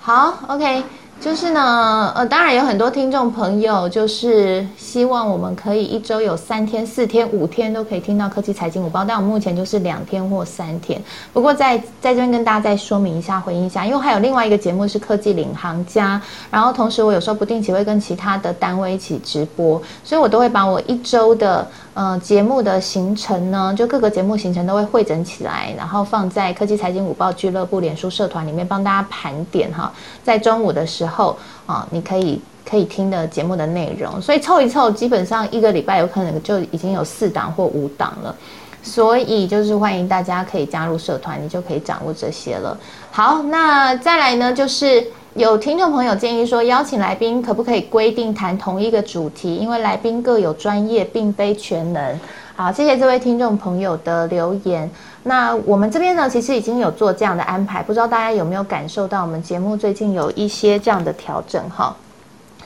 好，OK。就是呢，呃，当然有很多听众朋友就是希望我们可以一周有三天、四天、五天都可以听到科技财经午报，但我目前就是两天或三天。不过在在这边跟大家再说明一下、回应一下，因为还有另外一个节目是科技领航家，然后同时我有时候不定期会跟其他的单位一起直播，所以我都会把我一周的。呃，节目的行程呢，就各个节目行程都会汇整起来，然后放在科技财经午报俱乐部脸书社团里面帮大家盘点哈。在中午的时候后啊，你可以可以听的节目的内容，所以凑一凑，基本上一个礼拜有可能就已经有四档或五档了。所以就是欢迎大家可以加入社团，你就可以掌握这些了。好，那再来呢，就是。有听众朋友建议说，邀请来宾可不可以规定谈同一个主题？因为来宾各有专业，并非全能。好，谢谢这位听众朋友的留言。那我们这边呢，其实已经有做这样的安排，不知道大家有没有感受到我们节目最近有一些这样的调整哈。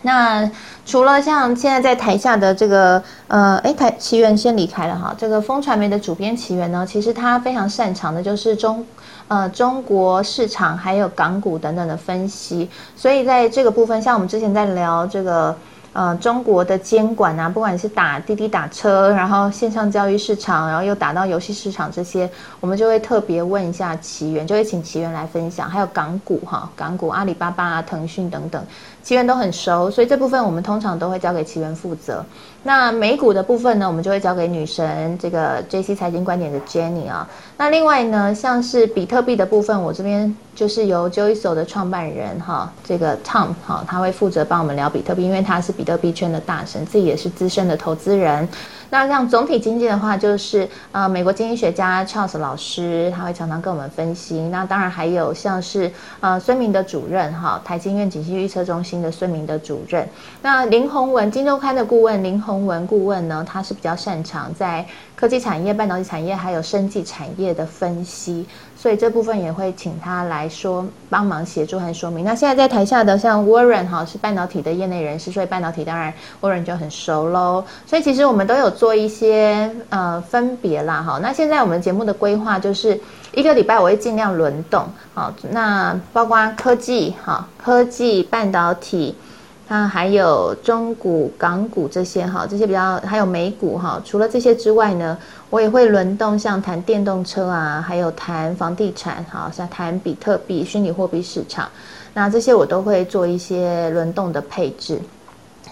那除了像现在在台下的这个呃，哎，台奇缘先离开了哈。这个风传媒的主编奇缘呢，其实他非常擅长的就是中。呃，中国市场还有港股等等的分析，所以在这个部分，像我们之前在聊这个呃中国的监管啊，不管是打滴滴打车，然后线上交易市场，然后又打到游戏市场这些，我们就会特别问一下奇缘，就会请奇缘来分享，还有港股哈，港股阿里巴巴啊、腾讯等等奇缘都很熟，所以这部分我们通常都会交给奇缘负责。那美股的部分呢，我们就会交给女神这个 J C 财经观点的 Jenny 啊。那另外呢，像是比特币的部分，我这边就是由 Joyso 的创办人哈，这个 Tom 哈，他会负责帮我们聊比特币，因为他是比特币圈的大神，自己也是资深的投资人。那像总体经济的话，就是呃，美国经济学家 Charles 老师，他会常常跟我们分析。那当然还有像是呃孙明的主任哈，台经院景气预测中心的孙明的主任。那林宏文，金周刊的顾问林宏文顾问呢，他是比较擅长在科技产业、半导体产业还有生技产业的分析。所以这部分也会请他来说帮忙协助和说明。那现在在台下的像 Warren 哈是半导体的业内人士，所以半导体当然 Warren 就很熟喽。所以其实我们都有做一些呃分别啦哈。那现在我们节目的规划就是一个礼拜我会尽量轮动好，那包括科技哈、科技半导体。那还有中股、港股这些哈，这些比较还有美股哈。除了这些之外呢，我也会轮动，像谈电动车啊，还有谈房地产，哈，像谈比特币、虚拟货币市场，那这些我都会做一些轮动的配置，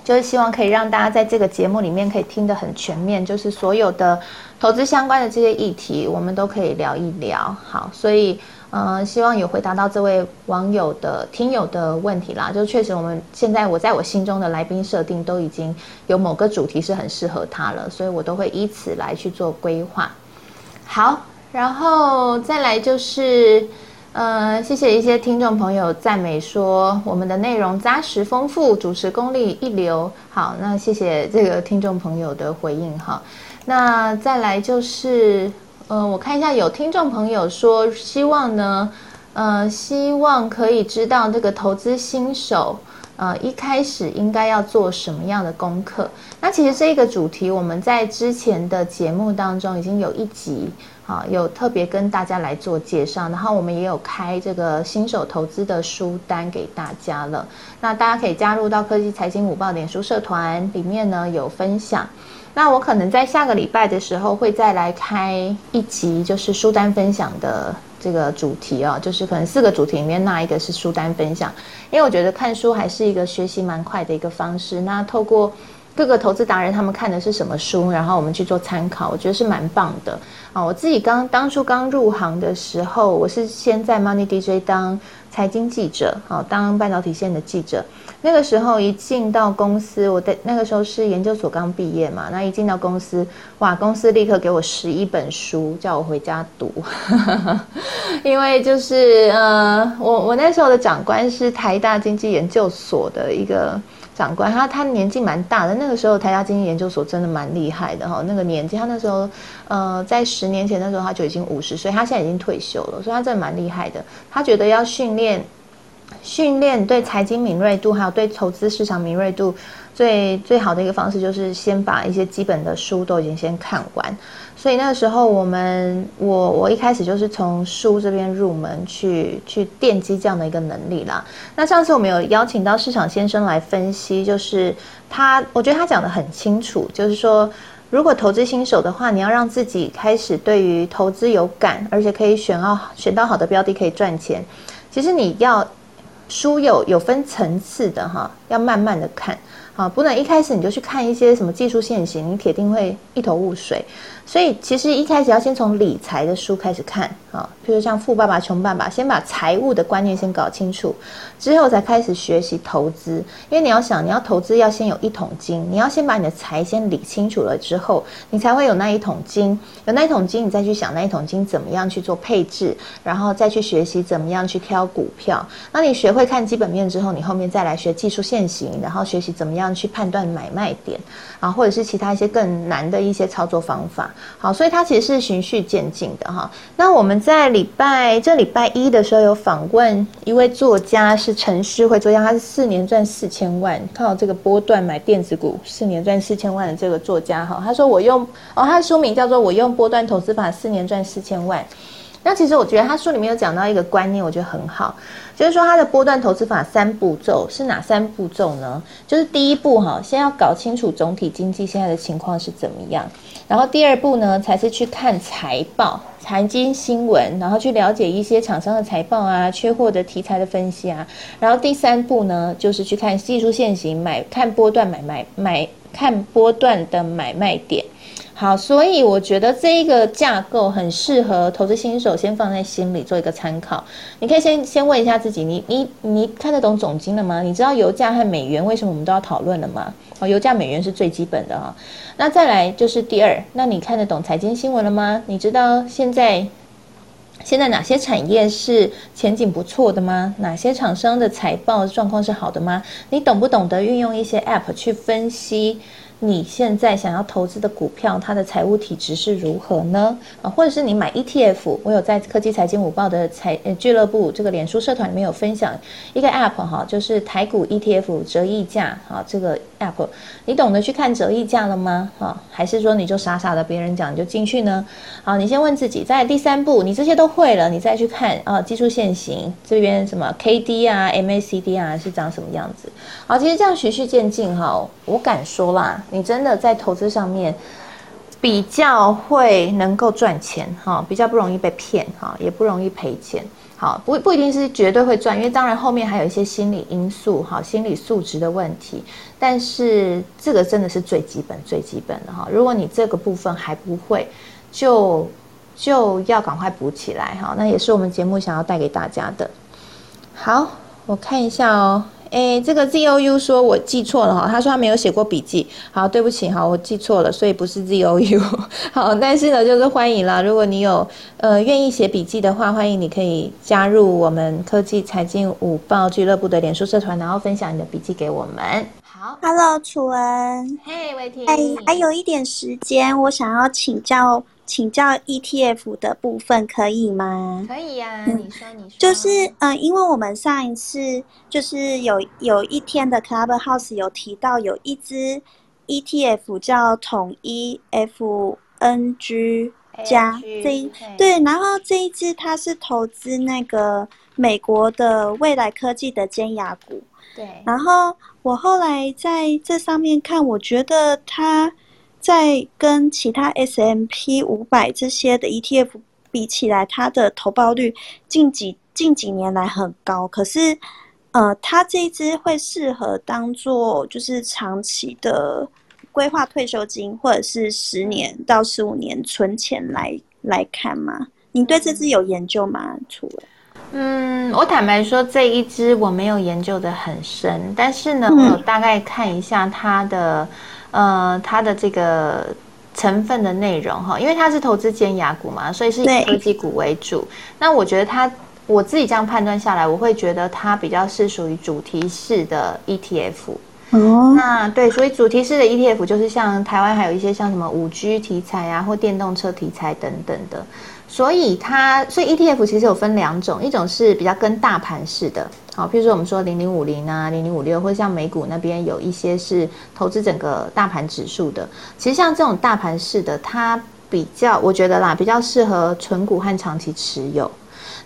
就是希望可以让大家在这个节目里面可以听得很全面，就是所有的投资相关的这些议题，我们都可以聊一聊。好，所以。呃，希望有回答到这位网友的听友的问题啦。就确实，我们现在我在我心中的来宾设定都已经有某个主题是很适合他了，所以我都会依此来去做规划。好，然后再来就是，呃，谢谢一些听众朋友赞美说我们的内容扎实丰富，主持功力一流。好，那谢谢这个听众朋友的回应哈。那再来就是。呃，我看一下，有听众朋友说希望呢，呃，希望可以知道这个投资新手，呃，一开始应该要做什么样的功课。那其实这个主题我们在之前的节目当中已经有一集，啊，有特别跟大家来做介绍，然后我们也有开这个新手投资的书单给大家了。那大家可以加入到科技财经午报脸书社团里面呢，有分享。那我可能在下个礼拜的时候会再来开一集，就是书单分享的这个主题哦，就是可能四个主题里面那一个是书单分享，因为我觉得看书还是一个学习蛮快的一个方式。那透过各个投资达人他们看的是什么书，然后我们去做参考，我觉得是蛮棒的啊。我自己刚当初刚入行的时候，我是先在 Money DJ 当财经记者，好当半导体线的记者。那个时候一进到公司，我的那个时候是研究所刚毕业嘛，那一进到公司，哇，公司立刻给我十一本书，叫我回家读，因为就是呃，我我那时候的长官是台大经济研究所的一个长官，他他年纪蛮大的，那个时候台大经济研究所真的蛮厉害的哈，那个年纪他那时候呃在十年前那时候他就已经五十岁，他现在已经退休了，所以他真的蛮厉害的，他觉得要训练。训练对财经敏锐度，还有对投资市场敏锐度，最最好的一个方式就是先把一些基本的书都已经先看完。所以那个时候，我们我我一开始就是从书这边入门去去奠基这样的一个能力啦。那上次我们有邀请到市场先生来分析，就是他，我觉得他讲的很清楚，就是说，如果投资新手的话，你要让自己开始对于投资有感，而且可以选到选到好的标的可以赚钱，其实你要。书有有分层次的哈，要慢慢的看。啊，不能一开始你就去看一些什么技术线型，你铁定会一头雾水。所以其实一开始要先从理财的书开始看啊，譬如像《富爸爸穷爸爸》，先把财务的观念先搞清楚，之后才开始学习投资。因为你要想，你要投资要先有一桶金，你要先把你的财先理清楚了之后，你才会有那一桶金。有那一桶金，你再去想那一桶金怎么样去做配置，然后再去学习怎么样去挑股票。那你学会看基本面之后，你后面再来学技术线型，然后学习怎么样。样去判断买卖点啊，或者是其他一些更难的一些操作方法。好，所以它其实是循序渐进的哈。那我们在礼拜这礼拜一的时候有访问一位作家，是陈诗慧作家，他是四年赚四千万，靠这个波段买电子股，四年赚四千万的这个作家哈。他说我用哦，他的书名叫做《我用波段投资法四年赚四千万》。那其实我觉得他书里面有讲到一个观念，我觉得很好，就是说它的波段投资法三步骤是哪三步骤呢？就是第一步哈，先要搞清楚总体经济现在的情况是怎么样，然后第二步呢，才是去看财报、财经新闻，然后去了解一些厂商的财报啊、缺货的题材的分析啊，然后第三步呢，就是去看技术线型，买看波段买卖买看波段的买卖点。好，所以我觉得这一个架构很适合投资新手，先放在心里做一个参考。你可以先先问一下自己，你你你看得懂总金了吗？你知道油价和美元为什么我们都要讨论了吗？哦，油价美元是最基本的哈。那再来就是第二，那你看得懂财经新闻了吗？你知道现在现在哪些产业是前景不错的吗？哪些厂商的财报状况是好的吗？你懂不懂得运用一些 App 去分析？你现在想要投资的股票，它的财务体质是如何呢？啊，或者是你买 ETF，我有在科技财经午报的财呃俱乐部这个脸书社团里面有分享一个 App 哈，就是台股 ETF 折溢价哈，这个 App 你懂得去看折溢价了吗？哈，还是说你就傻傻的别人讲你就进去呢？好，你先问自己，在第三步你这些都会了，你再去看啊技术线型这边什么 KD 啊 MACD 啊是长什么样子？好，其实这样循序渐进哈，我敢说啦。你真的在投资上面比较会能够赚钱哈，比较不容易被骗哈，也不容易赔钱。好，不不一定是绝对会赚，因为当然后面还有一些心理因素哈，心理素质的问题。但是这个真的是最基本最基本的哈。如果你这个部分还不会，就就要赶快补起来哈。那也是我们节目想要带给大家的。好，我看一下哦。哎，这个 Z O U 说我记错了哈，他说他没有写过笔记，好，对不起哈，我记错了，所以不是 Z O U，好，但是呢，就是欢迎啦，如果你有呃愿意写笔记的话，欢迎你可以加入我们科技财经五报俱乐部的脸书社团，然后分享你的笔记给我们。好，Hello，楚文，嘿，伟霆，哎，还有一点时间，我想要请教。请教 ETF 的部分可以吗？可以呀，你说你说。就是嗯，因为我们上一次就是有有一天的 Clubhouse 有提到有一只 ETF 叫统一 FNG 加这对，然后这一只它是投资那个美国的未来科技的尖牙股。对，然后我后来在这上面看，我觉得它。在跟其他 S M P 五百这些的 E T F 比起来，它的投报率近几近几年来很高。可是，呃，它这一支会适合当做就是长期的规划退休金，或者是十年到十五年存钱来来看吗？你对这支有研究吗？除了，嗯，我坦白说这一支我没有研究的很深，但是呢，我大概看一下它的。呃，它的这个成分的内容哈，因为它是投资尖牙股嘛，所以是以科技股为主。那我觉得它，我自己这样判断下来，我会觉得它比较是属于主题式的 ETF。哦，那对，所以主题式的 ETF 就是像台湾还有一些像什么五 G 题材啊，或电动车题材等等的。所以它，所以 ETF 其实有分两种，一种是比较跟大盘式的。好，譬如说我们说零零五零啊，零零五六，或者像美股那边有一些是投资整个大盘指数的。其实像这种大盘式的，它比较，我觉得啦，比较适合纯股和长期持有。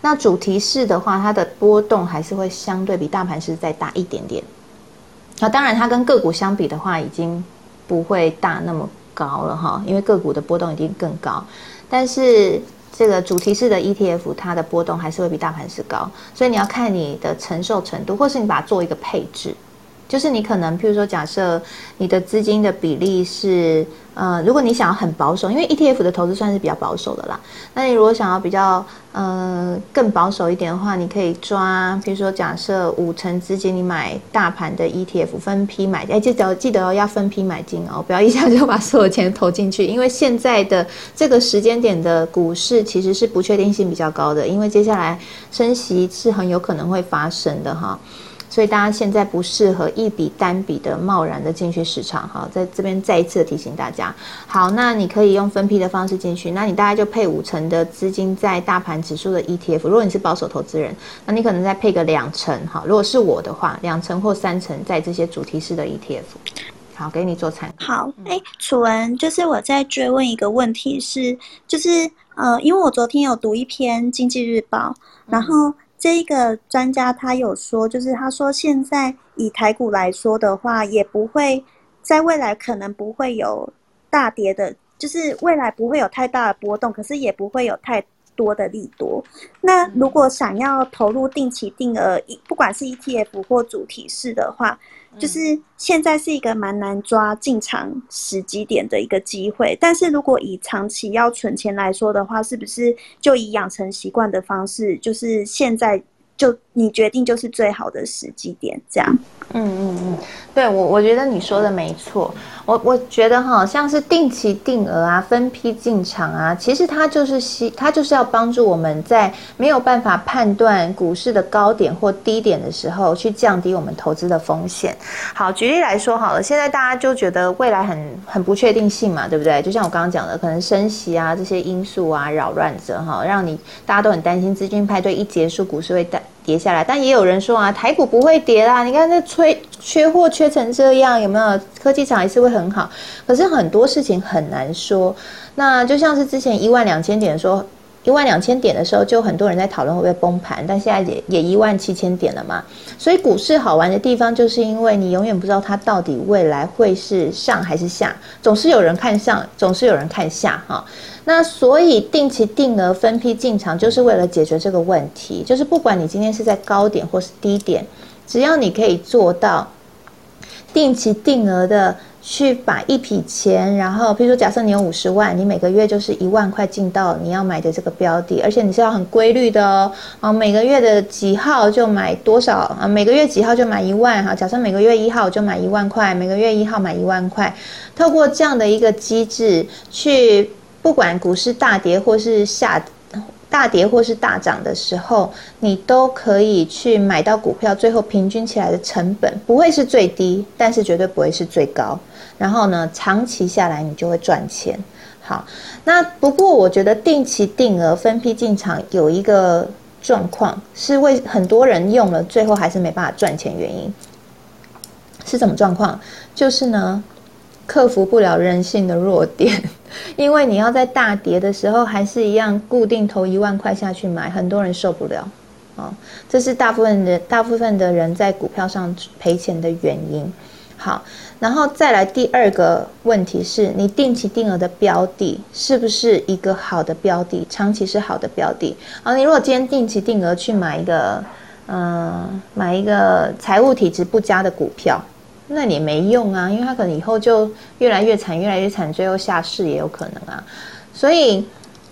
那主题式的话，它的波动还是会相对比大盘式再大一点点。那当然，它跟个股相比的话，已经不会大那么高了哈，因为个股的波动已经更高。但是这个主题式的 ETF，它的波动还是会比大盘是高，所以你要看你的承受程度，或是你把它做一个配置。就是你可能，譬如说，假设你的资金的比例是，呃，如果你想要很保守，因为 ETF 的投资算是比较保守的啦。那你如果想要比较，呃，更保守一点的话，你可以抓，譬如说，假设五成资金你买大盘的 ETF，分批买，哎，记得记得要分批买进哦，不要一下就把所有钱投进去，因为现在的这个时间点的股市其实是不确定性比较高的，因为接下来升息是很有可能会发生的哈。所以大家现在不适合一笔单笔的贸然的进去市场，哈，在这边再一次的提醒大家。好，那你可以用分批的方式进去，那你大概就配五成的资金在大盘指数的 ETF。如果你是保守投资人，那你可能再配个两成，哈。如果是我的话，两成或三成在这些主题式的 ETF。好，给你做参考。好，哎，楚文，就是我在追问一个问题是，就是呃，因为我昨天有读一篇《经济日报》，然后这一个专家他有说，就是他说现在以台股来说的话，也不会在未来可能不会有大跌的，就是未来不会有太大的波动，可是也不会有太。多的利多，那如果想要投入定期定额，不管是 ETF 或主题式的话，就是现在是一个蛮难抓进场时机点的一个机会。但是如果以长期要存钱来说的话，是不是就以养成习惯的方式，就是现在就你决定就是最好的时机点，这样？嗯嗯嗯，对我我觉得你说的没错，我我觉得哈，像是定期定额啊、分批进场啊，其实它就是希它就是要帮助我们在没有办法判断股市的高点或低点的时候，去降低我们投资的风险。好，举例来说好了，现在大家就觉得未来很很不确定性嘛，对不对？就像我刚刚讲的，可能升息啊这些因素啊扰乱着哈，让你大家都很担心资金派对一结束，股市会跌跌下来。但也有人说啊，台股不会跌啦，你看这。缺缺货缺成这样，有没有科技厂还是会很好？可是很多事情很难说。那就像是之前一万两千点说一万两千点的时候，就很多人在讨论会不会崩盘，但现在也也一万七千点了嘛。所以股市好玩的地方，就是因为你永远不知道它到底未来会是上还是下，总是有人看上，总是有人看下哈。那所以定期定额分批进场，就是为了解决这个问题，就是不管你今天是在高点或是低点。只要你可以做到定期定额的去把一笔钱，然后，比如说，假设你有五十万，你每个月就是一万块进到你要买的这个标的，而且你是要很规律的哦，啊，每个月的几号就买多少啊，每个月几号就买一万哈，假设每个月一号就买一万块，每个月一号买一万块，透过这样的一个机制去，不管股市大跌或是下跌。大跌或是大涨的时候，你都可以去买到股票，最后平均起来的成本不会是最低，但是绝对不会是最高。然后呢，长期下来你就会赚钱。好，那不过我觉得定期定额分批进场有一个状况，是为很多人用了最后还是没办法赚钱原因，是什么状况？就是呢。克服不了人性的弱点，因为你要在大跌的时候还是一样固定投一万块下去买，很多人受不了啊。这是大部分的大部分的人在股票上赔钱的原因。好，然后再来第二个问题是你定期定额的标的是不是一个好的标的，长期是好的标的。好，你如果今天定期定额去买一个，嗯，买一个财务体质不佳的股票。那你没用啊，因为他可能以后就越来越惨，越来越惨，最后下市也有可能啊。所以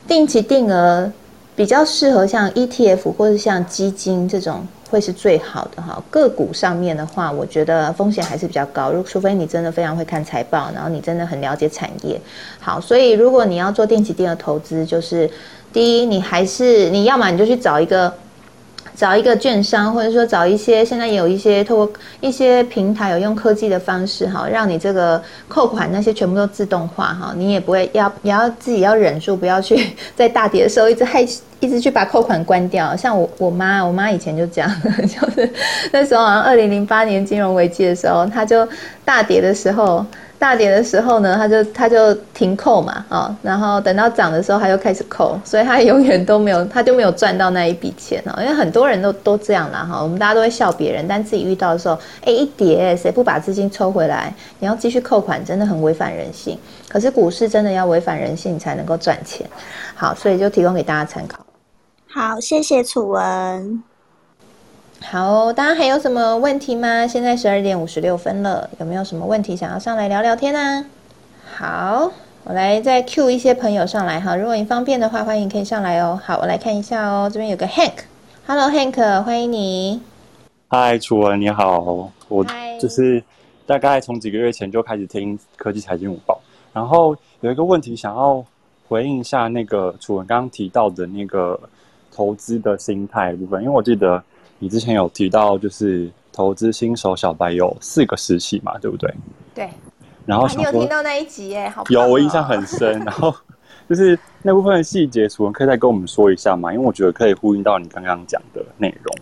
定期定额比较适合像 ETF 或者像基金这种会是最好的哈。个股上面的话，我觉得风险还是比较高，如除非你真的非常会看财报，然后你真的很了解产业。好，所以如果你要做定期定额投资，就是第一，你还是你要么你就去找一个。找一个券商，或者说找一些现在有一些透过一些平台有用科技的方式哈，让你这个扣款那些全部都自动化哈，你也不会要你要自己要忍住不要去在大跌的时候一直害一直去把扣款关掉。像我我妈我妈以前就这样，就是那时候好像二零零八年金融危机的时候，她就大跌的时候。大跌的时候呢，他就他就停扣嘛，哦，然后等到涨的时候他又开始扣，所以他永远都没有，他就没有赚到那一笔钱哦。因为很多人都都这样啦，哈，我们大家都会笑别人，但自己遇到的时候，哎，一跌谁不把资金抽回来？你要继续扣款，真的很违反人性。可是股市真的要违反人性你才能够赚钱。好，所以就提供给大家参考。好，谢谢楚文。好，大家还有什么问题吗？现在十二点五十六分了，有没有什么问题想要上来聊聊天呢？好，我来再 Q 一些朋友上来哈，如果你方便的话，欢迎可以上来哦。好，我来看一下哦，这边有个 Hank，Hello Hank，欢迎你。嗨，楚文你好，我就是大概从几个月前就开始听科技财经午报，然后有一个问题想要回应一下那个楚文刚刚提到的那个投资的心态部分，因为我记得。你之前有提到，就是投资新手小白有四个时期嘛，对不对？对。然后你有听到那一集耶？好，有，我印象很深。然后就是那部分的细节，楚文可以再跟我们说一下嘛？因为我觉得可以呼应到你刚刚讲的内容。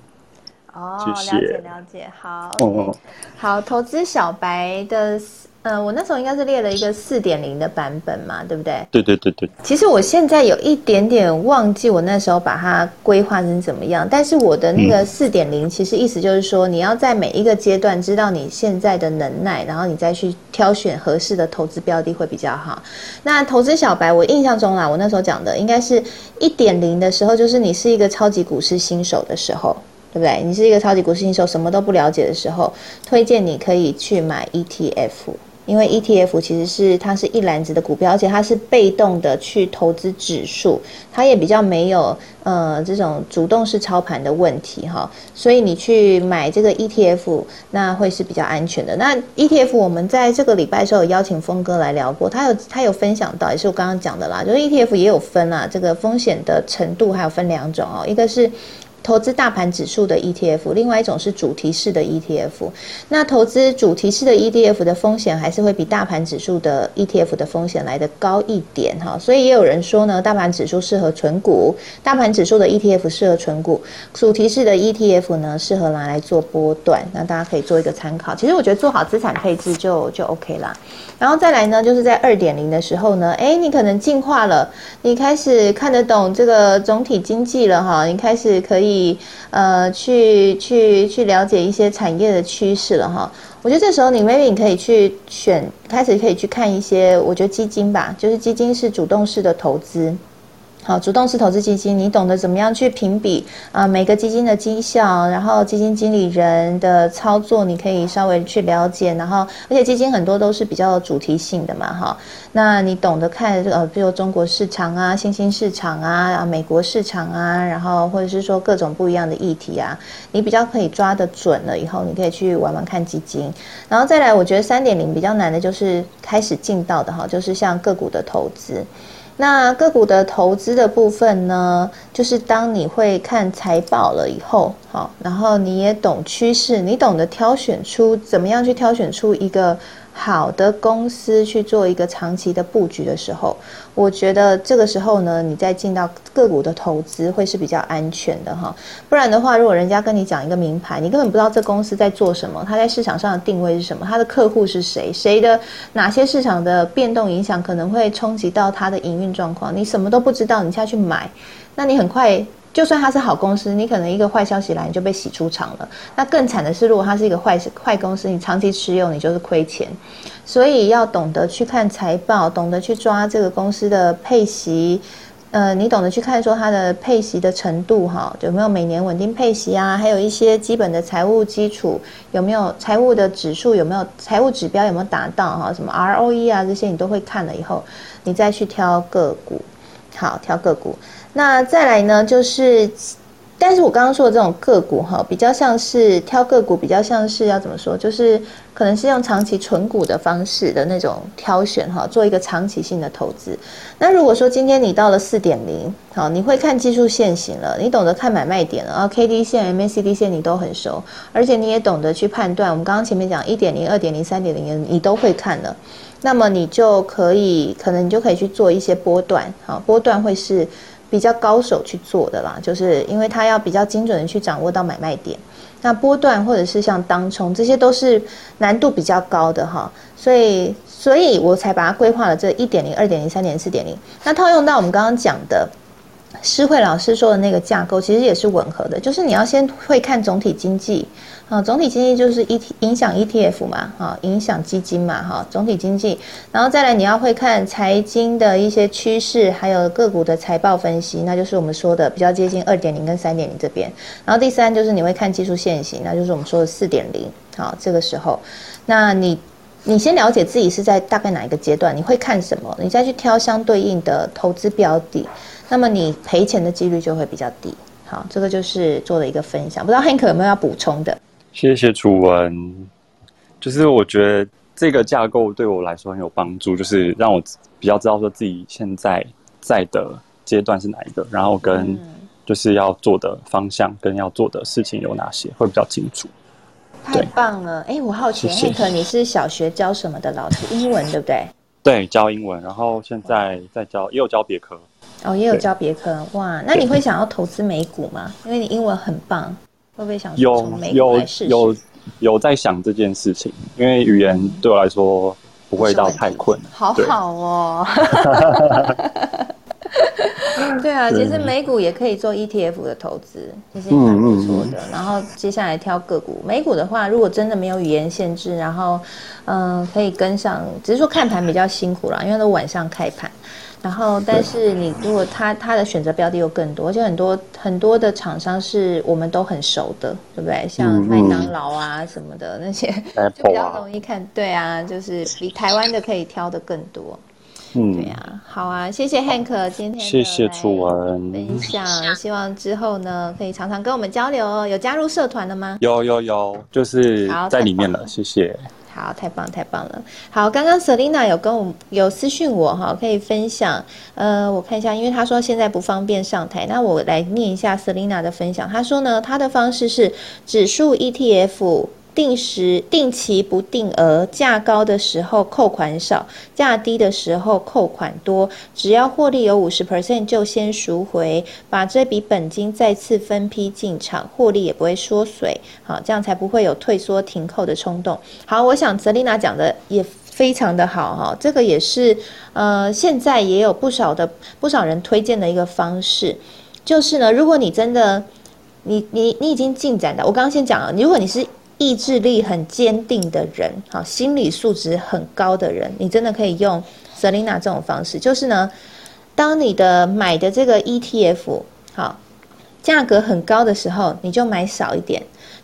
哦，了解了解。好，嗯好，投资小白的呃，我那时候应该是列了一个四点零的版本嘛，对不对？对对对对。其实我现在有一点点忘记我那时候把它规划成怎么样，但是我的那个四点零，其实意思就是说，你要在每一个阶段知道你现在的能耐，然后你再去挑选合适的投资标的会比较好。那投资小白，我印象中啦，我那时候讲的应该是一点零的时候，就是你是一个超级股市新手的时候。对不对？你是一个超级股市新手，什么都不了解的时候，推荐你可以去买 ETF，因为 ETF 其实是它是一篮子的股票，而且它是被动的去投资指数，它也比较没有呃这种主动式操盘的问题哈。所以你去买这个 ETF，那会是比较安全的。那 ETF 我们在这个礼拜的时候有邀请峰哥来聊过，他有他有分享到，也是我刚刚讲的啦，就是 ETF 也有分啊，这个风险的程度还有分两种哦，一个是。投资大盘指数的 ETF，另外一种是主题式的 ETF。那投资主题式的 ETF 的风险还是会比大盘指数的 ETF 的风险来的高一点哈。所以也有人说呢，大盘指数适合存股，大盘指数的 ETF 适合存股，主题式的 ETF 呢适合拿来做波段。那大家可以做一个参考。其实我觉得做好资产配置就就 OK 啦。然后再来呢，就是在二点零的时候呢，哎，你可能进化了，你开始看得懂这个总体经济了哈，你开始可以。呃，去去去了解一些产业的趋势了哈。我觉得这时候你 maybe 你可以去选，开始可以去看一些，我觉得基金吧，就是基金是主动式的投资。好，主动式投资基金，你懂得怎么样去评比啊？每个基金的绩效，然后基金经理人的操作，你可以稍微去了解。然后，而且基金很多都是比较主题性的嘛，哈。那你懂得看呃，比如中国市场啊、新兴市场啊、美国市场啊，然后或者是说各种不一样的议题啊，你比较可以抓得准了。以后你可以去玩玩看基金。然后再来，我觉得三点零比较难的就是开始进到的哈，就是像个股的投资。那个股的投资的部分呢，就是当你会看财报了以后，好，然后你也懂趋势，你懂得挑选出怎么样去挑选出一个。好的公司去做一个长期的布局的时候，我觉得这个时候呢，你再进到个股的投资会是比较安全的哈。不然的话，如果人家跟你讲一个名牌，你根本不知道这公司在做什么，它在市场上的定位是什么，它的客户是谁，谁的哪些市场的变动影响可能会冲击到它的营运状况，你什么都不知道，你下去买，那你很快。就算它是好公司，你可能一个坏消息来你就被洗出场了。那更惨的是，如果它是一个坏坏公司，你长期持有你就是亏钱。所以要懂得去看财报，懂得去抓这个公司的配息，呃，你懂得去看说它的配息的程度哈，有没有每年稳定配息啊？还有一些基本的财务基础有没有财务的指数有没有财务指标有没有达到哈？什么 ROE 啊这些你都会看了以后，你再去挑个股，好挑个股。那再来呢，就是，但是我刚刚说的这种个股哈，比较像是挑个股，比较像是要怎么说，就是可能是用长期存股的方式的那种挑选哈，做一个长期性的投资。那如果说今天你到了四点零，好，你会看技术线型了，你懂得看买卖点了啊，K D 线、M A C D 线你都很熟，而且你也懂得去判断。我们刚刚前面讲一点零、二点零、三点零，你都会看了，那么你就可以，可能你就可以去做一些波段，好，波段会是。比较高手去做的啦，就是因为他要比较精准的去掌握到买卖点，那波段或者是像当冲，这些都是难度比较高的哈，所以所以我才把它规划了这一点零、二点零、三点零、四点零。那套用到我们刚刚讲的施慧老师说的那个架构，其实也是吻合的，就是你要先会看总体经济。啊，总体经济就是 E 影响 E T F 嘛，哈，影响基金嘛，哈，总体经济，然后再来你要会看财经的一些趋势，还有个股的财报分析，那就是我们说的比较接近二点零跟三点零这边。然后第三就是你会看技术线型，那就是我们说的四点零。好，这个时候，那你你先了解自己是在大概哪一个阶段，你会看什么，你再去挑相对应的投资标的，那么你赔钱的几率就会比较低。好，这个就是做的一个分享，不知道 Hank 有没有要补充的？谢谢楚文，就是我觉得这个架构对我来说很有帮助，就是让我比较知道说自己现在在的阶段是哪一个，然后跟就是要做的方向跟要做的事情有哪些，会比较清楚。太棒了！哎，我好奇，Hank，你是小学教什么的老师？英文对不对？对，教英文，然后现在在教，也有教别科。哦，也有教别科。哇，那你会想要投资美股吗？因为你英文很棒。会不会想有有有有在想这件事情？因为语言对我来说不会到太困难。好好哦。对啊，其实美股也可以做 ETF 的投资，其实蛮不错的。然后接下来挑个股，美股的话，如果真的没有语言限制，然后嗯，可以跟上，只是说看盘比较辛苦啦，因为都晚上开盘。然后，但是你如果他他的选择标的又更多，而且很多很多的厂商是我们都很熟的，对不对？像麦当劳啊什么的那些，就比较容易看。对啊，就是比台湾的可以挑的更多。嗯，对呀，好啊，谢谢 Hank 今天谢谢楚文分享，希望之后呢可以常常跟我们交流哦。有加入社团了吗？有有有，就是在里面了。谢谢。好，太棒太棒了。好，刚刚 Selina 有跟我有私讯我哈，可以分享。呃，我看一下，因为他说现在不方便上台，那我来念一下 Selina 的分享。他说呢，他的方式是指数 ETF。定时、定期不定额，价高的时候扣款少，价低的时候扣款多。只要获利有五十 percent 就先赎回，把这笔本金再次分批进场，获利也不会缩水。好，这样才不会有退缩停扣的冲动。好，我想泽丽娜讲的也非常的好哈，这个也是呃，现在也有不少的不少人推荐的一个方式，就是呢，如果你真的你你你已经进展的，我刚刚先讲了，如果你是。意志力很坚定的人，好，心理素质很高的人，你真的可以用 Selina 这种方式，就是呢，当你的买的这个 ETF 好，价格很高的时候，你就买少一点。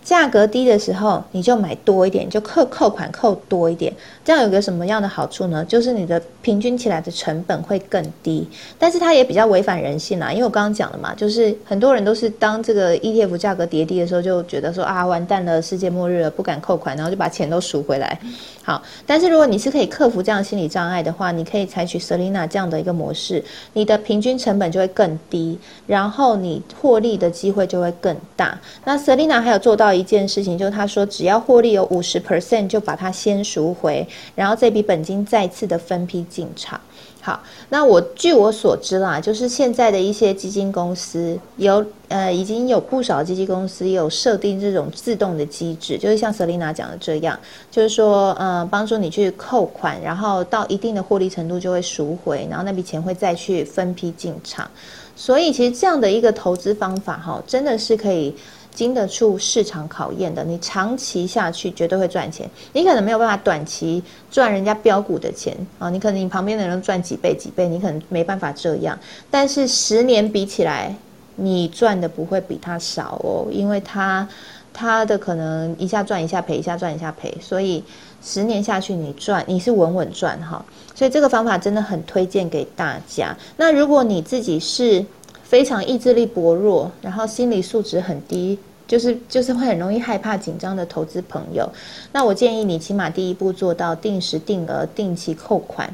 价格低的时候，你就买多一点，就扣扣款扣多一点，这样有个什么样的好处呢？就是你的平均起来的成本会更低，但是它也比较违反人性啦。因为我刚刚讲了嘛，就是很多人都是当这个 ETF 价格跌低的时候，就觉得说啊完蛋了，世界末日了，不敢扣款，然后就把钱都赎回来。好，但是如果你是可以克服这样心理障碍的话，你可以采取 Selina 这样的一个模式，你的平均成本就会更低，然后你获利的机会就会更大。那 Selina 还有做到。一件事情就是他说，只要获利有五十 percent，就把它先赎回，然后这笔本金再次的分批进场。好，那我据我所知啦，就是现在的一些基金公司有呃，已经有不少基金公司有设定这种自动的机制，就是像 Selina 讲的这样，就是说呃，帮助你去扣款，然后到一定的获利程度就会赎回，然后那笔钱会再去分批进场。所以其实这样的一个投资方法哈，真的是可以。经得住市场考验的，你长期下去绝对会赚钱。你可能没有办法短期赚人家标股的钱啊，你可能你旁边的人赚几倍几倍，你可能没办法这样。但是十年比起来，你赚的不会比他少哦，因为他他的可能一下赚一下赔，一下赚一下赔，所以十年下去你赚你是稳稳赚哈。所以这个方法真的很推荐给大家。那如果你自己是非常意志力薄弱，然后心理素质很低。就是就是会很容易害怕紧张的投资朋友，那我建议你起码第一步做到定时定额定期扣款，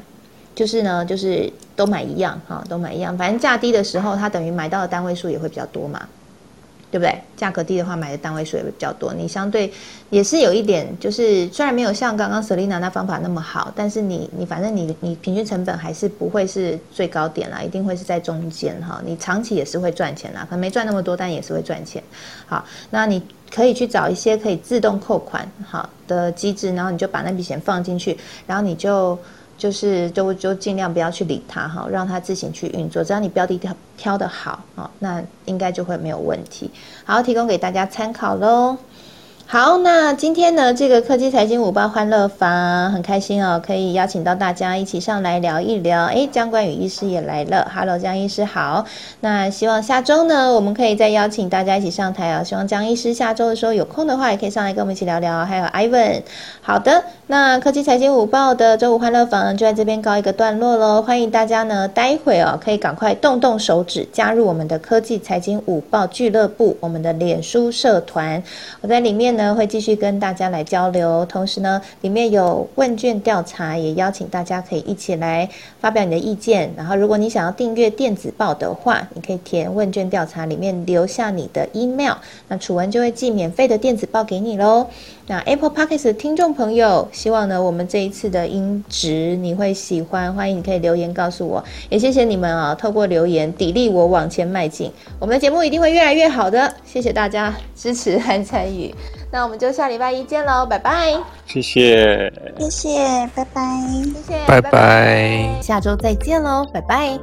就是呢就是都买一样哈，都买一样，反正价低的时候，它等于买到的单位数也会比较多嘛。对不对？价格低的话，买的单位数也会比较多。你相对也是有一点，就是虽然没有像刚刚 Selina 那方法那么好，但是你你反正你你平均成本还是不会是最高点啦，一定会是在中间哈。你长期也是会赚钱啦，可能没赚那么多，但也是会赚钱。好，那你可以去找一些可以自动扣款好的机制，然后你就把那笔钱放进去，然后你就。就是就就尽量不要去理它哈，让它自行去运作。只要你标的挑挑的好啊，那应该就会没有问题。好，提供给大家参考喽。好，那今天呢，这个科技财经五报欢乐房很开心哦，可以邀请到大家一起上来聊一聊。诶，江冠宇医师也来了，Hello，江医师好。那希望下周呢，我们可以再邀请大家一起上台啊。希望江医师下周的时候有空的话，也可以上来跟我们一起聊聊。还有 Ivan，好的，那科技财经午报的周五欢乐房就在这边告一个段落喽。欢迎大家呢，待会哦，可以赶快动动手指加入我们的科技财经午报俱乐部，我们的脸书社团，我在里面。呢会继续跟大家来交流，同时呢，里面有问卷调查，也邀请大家可以一起来发表你的意见。然后，如果你想要订阅电子报的话，你可以填问卷调查里面留下你的 email，那楚文就会寄免费的电子报给你喽。那 Apple Podcast 的听众朋友，希望呢我们这一次的音质你会喜欢，欢迎你可以留言告诉我，也谢谢你们啊，透过留言砥砺我往前迈进，我们的节目一定会越来越好的，谢谢大家支持和参与。那我们就下礼拜一见喽，拜拜。谢谢，谢谢，拜拜，谢谢，拜拜，下周再见喽，拜拜。